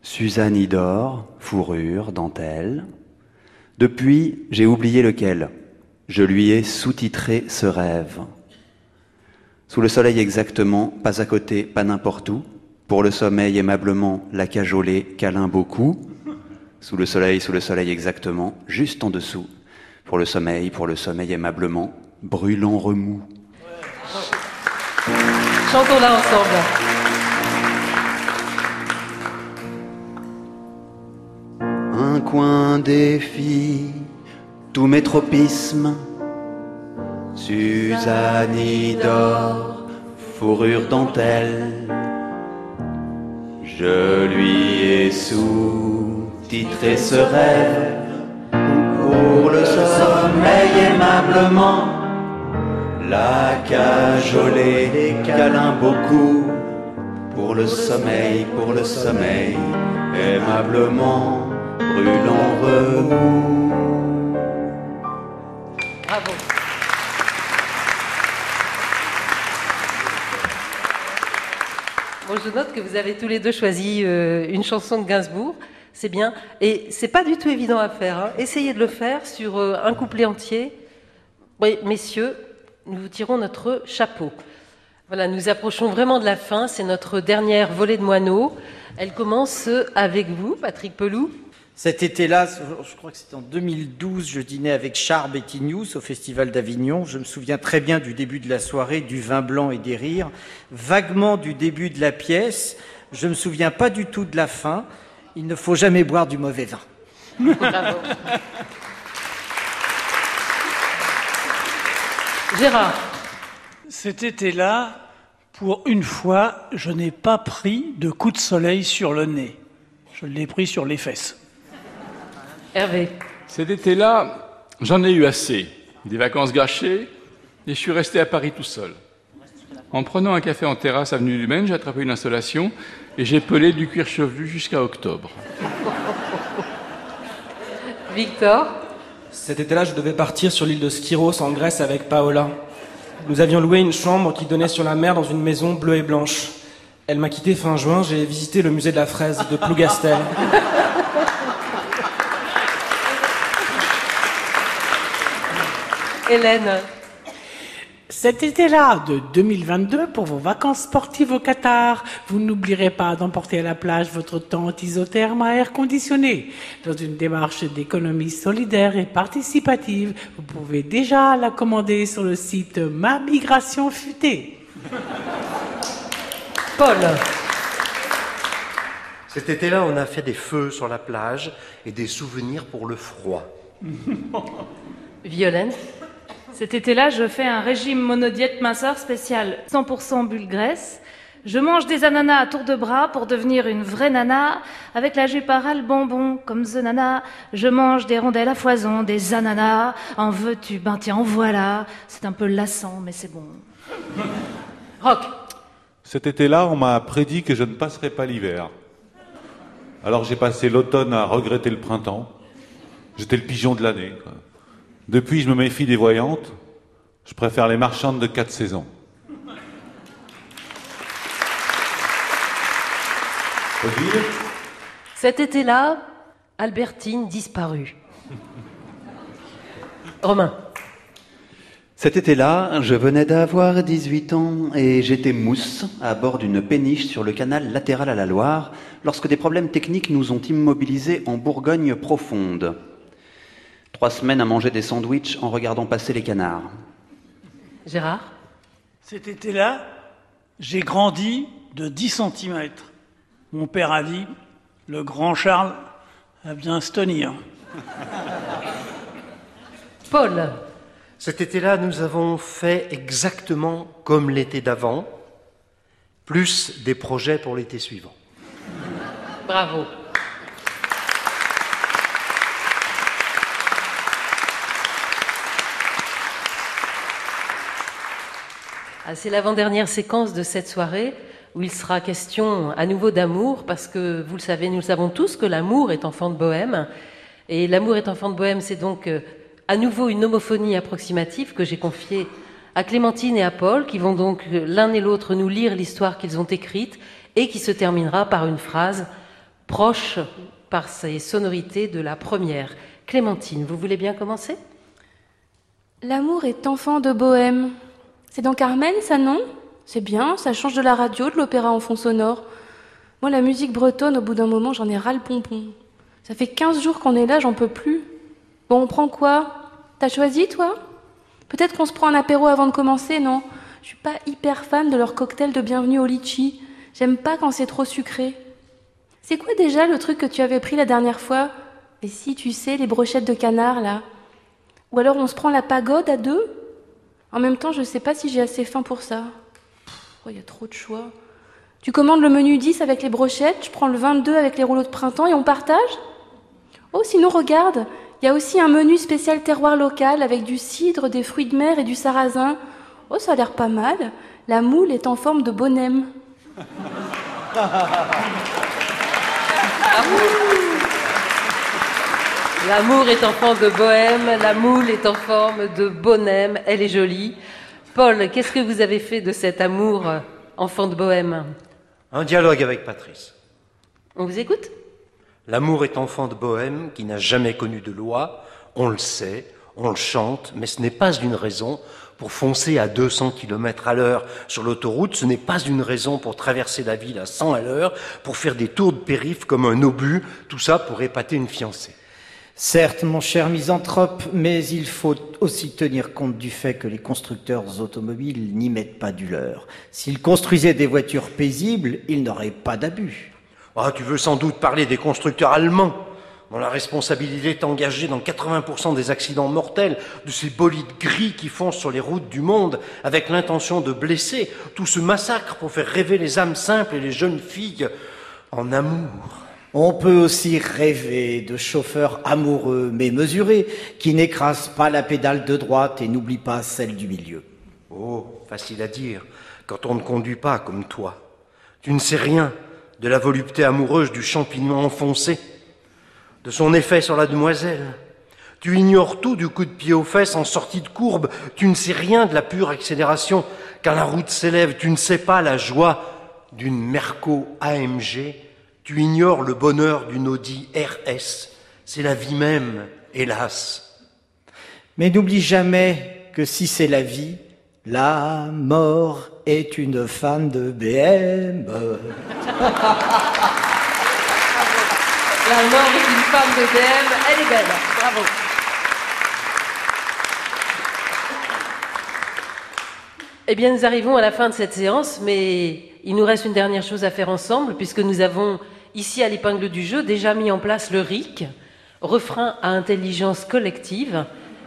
Suzanne y dort, fourrure, dentelle. Depuis, j'ai oublié lequel. Je lui ai sous-titré ce rêve. Sous le soleil exactement, pas à côté, pas n'importe où. Pour le sommeil aimablement, la cajolée, câlin beaucoup. Sous le soleil, sous le soleil exactement, juste en dessous. Pour le sommeil, pour le sommeil aimablement, brûlant remous. Chantons-la ensemble. Un coin défie tous mes tropismes. Suzanne dort, fourrure dentelle. Je lui ai sous-titré ce rêve pour le sommeil aimablement. La cajolée, les câlins beaucoup pour le sommeil, pour le sommeil aimablement brûlant remous. Bravo. Je note que vous avez tous les deux choisi euh, une chanson de Gainsbourg. C'est bien. Et c'est pas du tout évident à faire. hein. Essayez de le faire sur euh, un couplet entier. Oui, messieurs, nous vous tirons notre chapeau. Voilà, nous approchons vraiment de la fin. C'est notre dernière volée de moineaux. Elle commence avec vous, Patrick Peloux. Cet été-là, je crois que c'était en 2012, je dînais avec Charles Bettinius au Festival d'Avignon. Je me souviens très bien du début de la soirée, du vin blanc et des rires, vaguement du début de la pièce. Je me souviens pas du tout de la fin. Il ne faut jamais boire du mauvais vin. Bravo. Gérard. Cet été-là, pour une fois, je n'ai pas pris de coup de soleil sur le nez. Je l'ai pris sur les fesses. Hervé. Cet été-là, j'en ai eu assez. Des vacances gâchées, et je suis resté à Paris tout seul. En prenant un café en terrasse avenue du Maine, j'ai attrapé une installation et j'ai pelé du cuir chevelu jusqu'à octobre. (laughs) Victor. Cet été-là, je devais partir sur l'île de Skiros en Grèce avec Paola. Nous avions loué une chambre qui donnait sur la mer dans une maison bleue et blanche. Elle m'a quitté fin juin, j'ai visité le musée de la fraise de Plougastel. (laughs) Hélène. Cet été-là de 2022, pour vos vacances sportives au Qatar, vous n'oublierez pas d'emporter à la plage votre tente isotherme à air conditionné. Dans une démarche d'économie solidaire et participative, vous pouvez déjà la commander sur le site Ma Migration Futée. Paul. Cet été-là, on a fait des feux sur la plage et des souvenirs pour le froid. Violaine. Cet été-là, je fais un régime monodiète minceur spécial 100% bulle graisse. Je mange des ananas à tour de bras pour devenir une vraie nana. Avec la jupe à ras bonbon, comme The Nana. Je mange des rondelles à foison, des ananas. En veux-tu? Ben tiens, en voilà. C'est un peu lassant, mais c'est bon. (laughs) Rock. Cet été-là, on m'a prédit que je ne passerais pas l'hiver. Alors j'ai passé l'automne à regretter le printemps. J'étais le pigeon de l'année. Depuis, je me méfie des voyantes. Je préfère les marchandes de quatre saisons. Cet été-là, Albertine disparue. Romain. Cet été-là, je venais d'avoir 18 ans et j'étais mousse à bord d'une péniche sur le canal latéral à la Loire lorsque des problèmes techniques nous ont immobilisés en Bourgogne profonde. Trois semaines à manger des sandwichs en regardant passer les canards. Gérard? Cet été-là, j'ai grandi de 10 cm. Mon père a dit, le grand Charles a bien se tenir. Paul? Cet été-là, nous avons fait exactement comme l'été d'avant, plus des projets pour l'été suivant. Bravo. C'est l'avant-dernière séquence de cette soirée où il sera question à nouveau d'amour, parce que vous le savez, nous le savons tous, que l'amour est enfant de bohème. Et l'amour est enfant de bohème, c'est donc euh, à nouveau une homophonie approximative que j'ai confiée à Clémentine et à Paul, qui vont donc euh, l'un et l'autre nous lire l'histoire qu'ils ont écrite et qui se terminera par une phrase proche par ses sonorités de la première. Clémentine, vous voulez bien commencer? L'amour est enfant de bohème. C'est dans Carmen, ça, non? C'est bien, ça change de la radio, de l'opéra en fond sonore. Moi, la musique bretonne, au bout d'un moment, j'en ai ras le pompon. Ça fait 15 jours qu'on est là, j'en peux plus. Bon, on prend quoi? T'as choisi, toi? Peut-être qu'on se prend un apéro avant de commencer, non? Je suis pas hyper fan de leur cocktail de bienvenue au litchi. J'aime pas quand c'est trop sucré. C'est quoi déjà le truc que tu avais pris la dernière fois? Mais si, tu sais, les brochettes de canard, là. Ou alors on se prend la pagode à deux? En même temps, je sais pas si j'ai assez faim pour ça. Oh, il y a trop de choix. Tu commandes le menu 10 avec les brochettes, je prends le 22 avec les rouleaux de printemps et on partage? Oh, sinon, regarde, il y a aussi un menu spécial terroir local avec du cidre, des fruits de mer et du sarrasin. Oh, ça a l'air pas mal. La moule est en forme de bonhomme. (laughs) L'amour est enfant de bohème, la moule est en forme de bonhème, elle est jolie. Paul, qu'est-ce que vous avez fait de cet amour enfant de bohème? Un dialogue avec Patrice. On vous écoute? L'amour est enfant de bohème qui n'a jamais connu de loi, on le sait, on le chante, mais ce n'est pas une raison pour foncer à 200 km à l'heure sur l'autoroute, ce n'est pas une raison pour traverser la ville à 100 à l'heure, pour faire des tours de périph' comme un obus, tout ça pour épater une fiancée. Certes, mon cher misanthrope, mais il faut aussi tenir compte du fait que les constructeurs automobiles n'y mettent pas du leur. S'ils construisaient des voitures paisibles, ils n'auraient pas d'abus. Ah, tu veux sans doute parler des constructeurs allemands, dont la responsabilité est engagée dans 80% des accidents mortels, de ces bolides gris qui foncent sur les routes du monde avec l'intention de blesser, tout ce massacre pour faire rêver les âmes simples et les jeunes filles en amour. On peut aussi rêver de chauffeurs amoureux mais mesurés, qui n'écrasent pas la pédale de droite et n'oublient pas celle du milieu. Oh, facile à dire, quand on ne conduit pas comme toi. Tu ne sais rien de la volupté amoureuse du champignon enfoncé, de son effet sur la demoiselle. Tu ignores tout du coup de pied aux fesses en sortie de courbe. Tu ne sais rien de la pure accélération. Quand la route s'élève, tu ne sais pas la joie d'une Merco AMG. Tu ignores le bonheur d'une Audi RS. C'est la vie même, hélas. Mais n'oublie jamais que si c'est la vie, la mort est une femme de BM. (laughs) La mort est une femme de DM, elle est belle. Bravo. Eh bien, nous arrivons à la fin de cette séance, mais il nous reste une dernière chose à faire ensemble, puisque nous avons, ici à l'épingle du jeu, déjà mis en place le RIC, refrain à intelligence collective,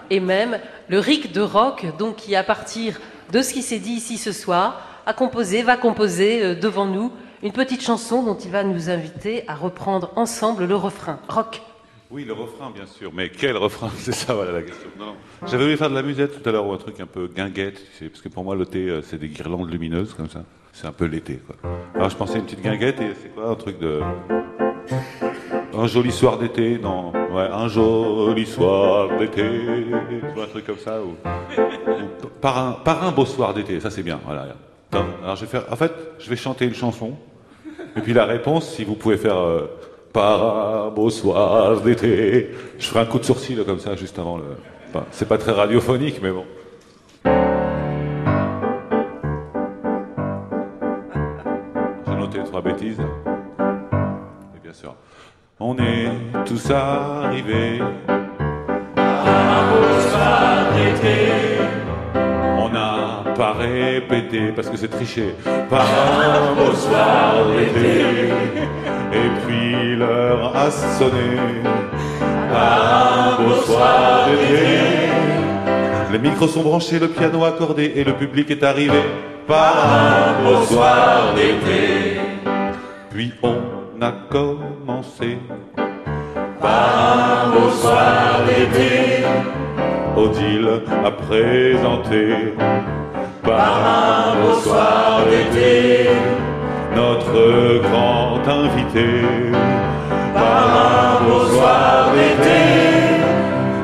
et même le RIC de rock, donc qui, à partir de ce qui s'est dit ici ce soir, a composé, va composer euh, devant nous une petite chanson dont il va nous inviter à reprendre ensemble le refrain. Rock. Oui, le refrain, bien sûr. Mais quel refrain? (laughs) C'est ça, voilà la question. J'avais voulu faire de la musette tout à l'heure, ou un truc un peu guinguette, parce que pour moi, le thé, euh, c'est des guirlandes lumineuses, comme ça. C'est un peu l'été. Alors, je pensais une petite guinguette, et c'est quoi Un truc de... Un joli soir d'été. Ouais, un joli soir d'été. Un truc comme ça. Par, un, par un beau soir d'été, ça c'est bien. Voilà. Alors, je vais faire... En fait, je vais chanter une chanson. Et puis la réponse, si vous pouvez faire euh, par un beau soir d'été, je ferai un coup de sourcil comme ça juste avant le. C'est pas très radiophonique, mais bon. Bêtises. Et bien sûr. On est tous arrivés. Un beau soir d'été. On n'a pas répété parce que c'est triché. Par un beau soir d'été. Et puis l'heure a sonné. Par un beau soir d'été. Les micros sont branchés, le piano accordé et le public est arrivé. Par un beau soir d'été. Puis on a commencé. Par un beau soir d'été. Odile a présenté. Par un beau soir d'été. Notre grand invité. Par un beau soir d'été.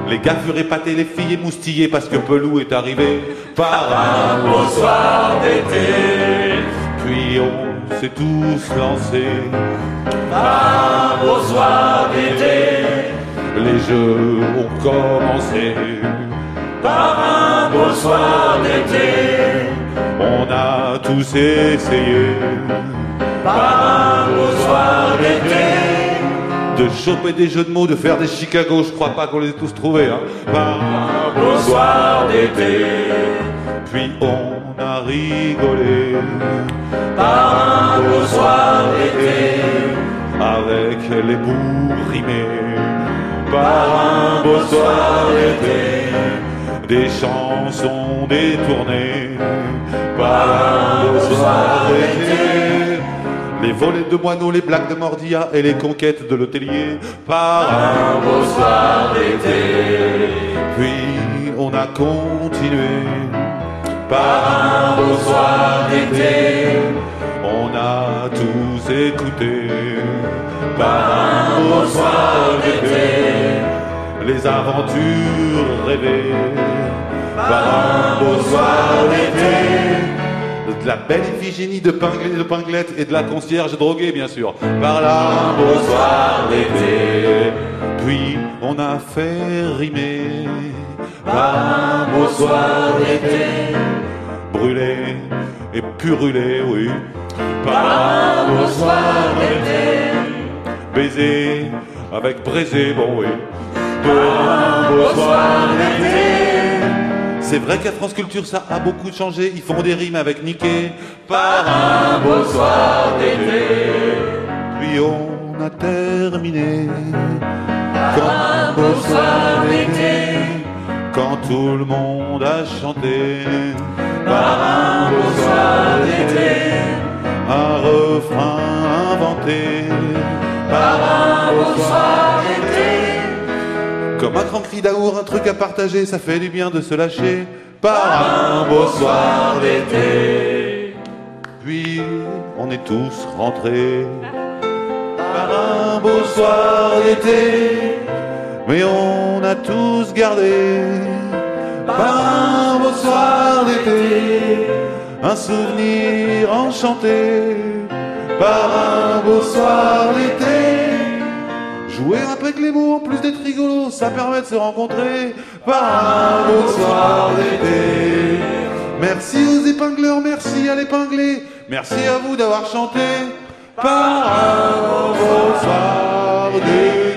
Les gars furent épatés, les filles émoustillées parce que Pelou est arrivé. Par un beau soir d'été. Puis on s'est tous lancés. Par un beau soir d'été. Les jeux ont commencé. Par un beau soir d'été. On a tous essayé. Par un beau soir d'été. De choper des jeux de mots, de faire des Chicago, je crois pas qu'on les ait tous trouvés. Hein. Par un beau soir d'été. Puis on a rigolé. Par un beau soir d'été. Avec les bouts rimés. Par un beau soir d'été. Des chansons détournées. Par un beau soir d'été. Les volets de moineaux, les blagues de Mordilla et les conquêtes de l'hôtelier. Par un beau soir d'été. Puis on a continué. Par un beau soir d'été. On a tous écouté. Par un beau soir d'été. Les aventures rêvées. Par un beau soir d'été. De la belle Iphigénie de, Pingl- de Pinglette et de la concierge droguée, bien sûr. Par là, Un beau soir d'été. Puis on a fait rimer. Par un beau soir d'été. Brûlé et purulé, oui. Par un beau soir d'été. Baiser avec braisé, bon oui. Par un beau soir d'été. C'est vrai qu'à France Culture, ça a beaucoup changé. Ils font des rimes avec Mickey. Par un beau soir d'été. Puis on a terminé. Par un beau soir d'été. Quand tout le monde a chanté. Par un beau soir d'été. Un refrain inventé. Par un beau soir d'été. Comme un grand cri d'amour, un truc à partager, ça fait du bien de se lâcher. Par un beau soir d'été. Puis on est tous rentrés. Par un beau soir d'été. Mais on a tous gardé. Par un beau soir d'été, un souvenir enchanté. Par un beau soir d'été. Jouer avec les mots en plus d'être rigolo, ça permet de se rencontrer. Par un beau soir d'été. Merci aux épingleurs, merci à l'épinglé. Merci à vous d'avoir chanté. Par un beau soir d'été.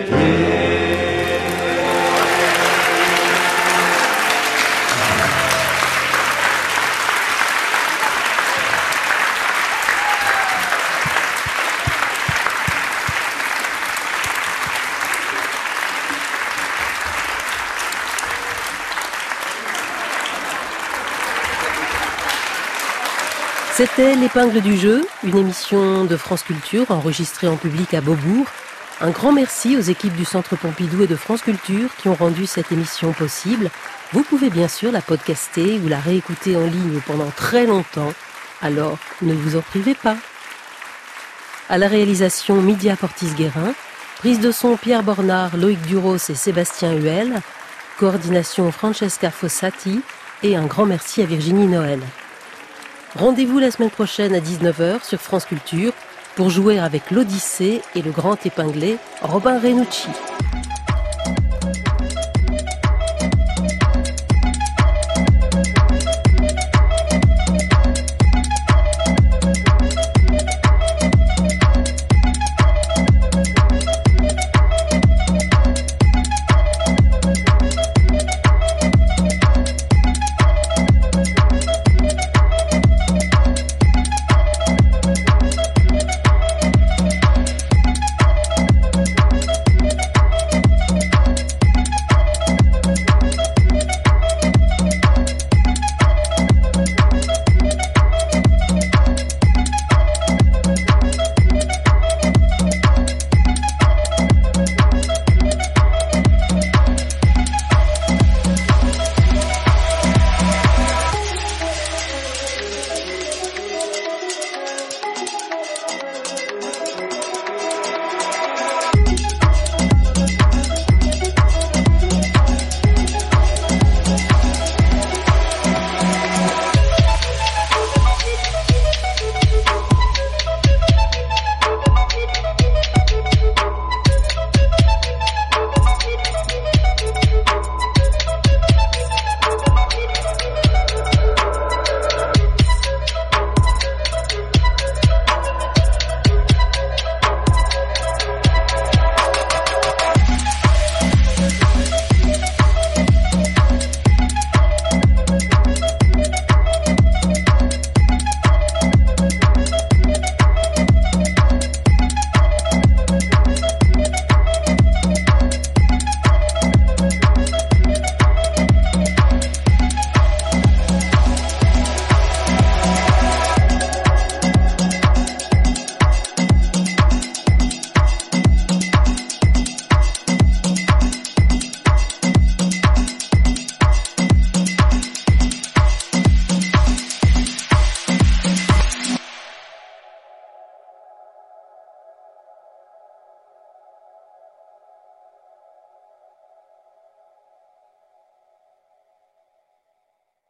C'était l'épingle du jeu, une émission de France Culture enregistrée en public à Beaubourg. Un grand merci aux équipes du Centre Pompidou et de France Culture qui ont rendu cette émission possible. Vous pouvez bien sûr la podcaster ou la réécouter en ligne pendant très longtemps, alors ne vous en privez pas. À la réalisation Media Portis-Guérin, prise de son Pierre Bornard, Loïc Duros et Sébastien Huel, coordination Francesca Fossati et un grand merci à Virginie Noël. Rendez-vous la semaine prochaine à 19h sur France Culture pour jouer avec l'Odyssée et le grand épinglé Robin Renucci.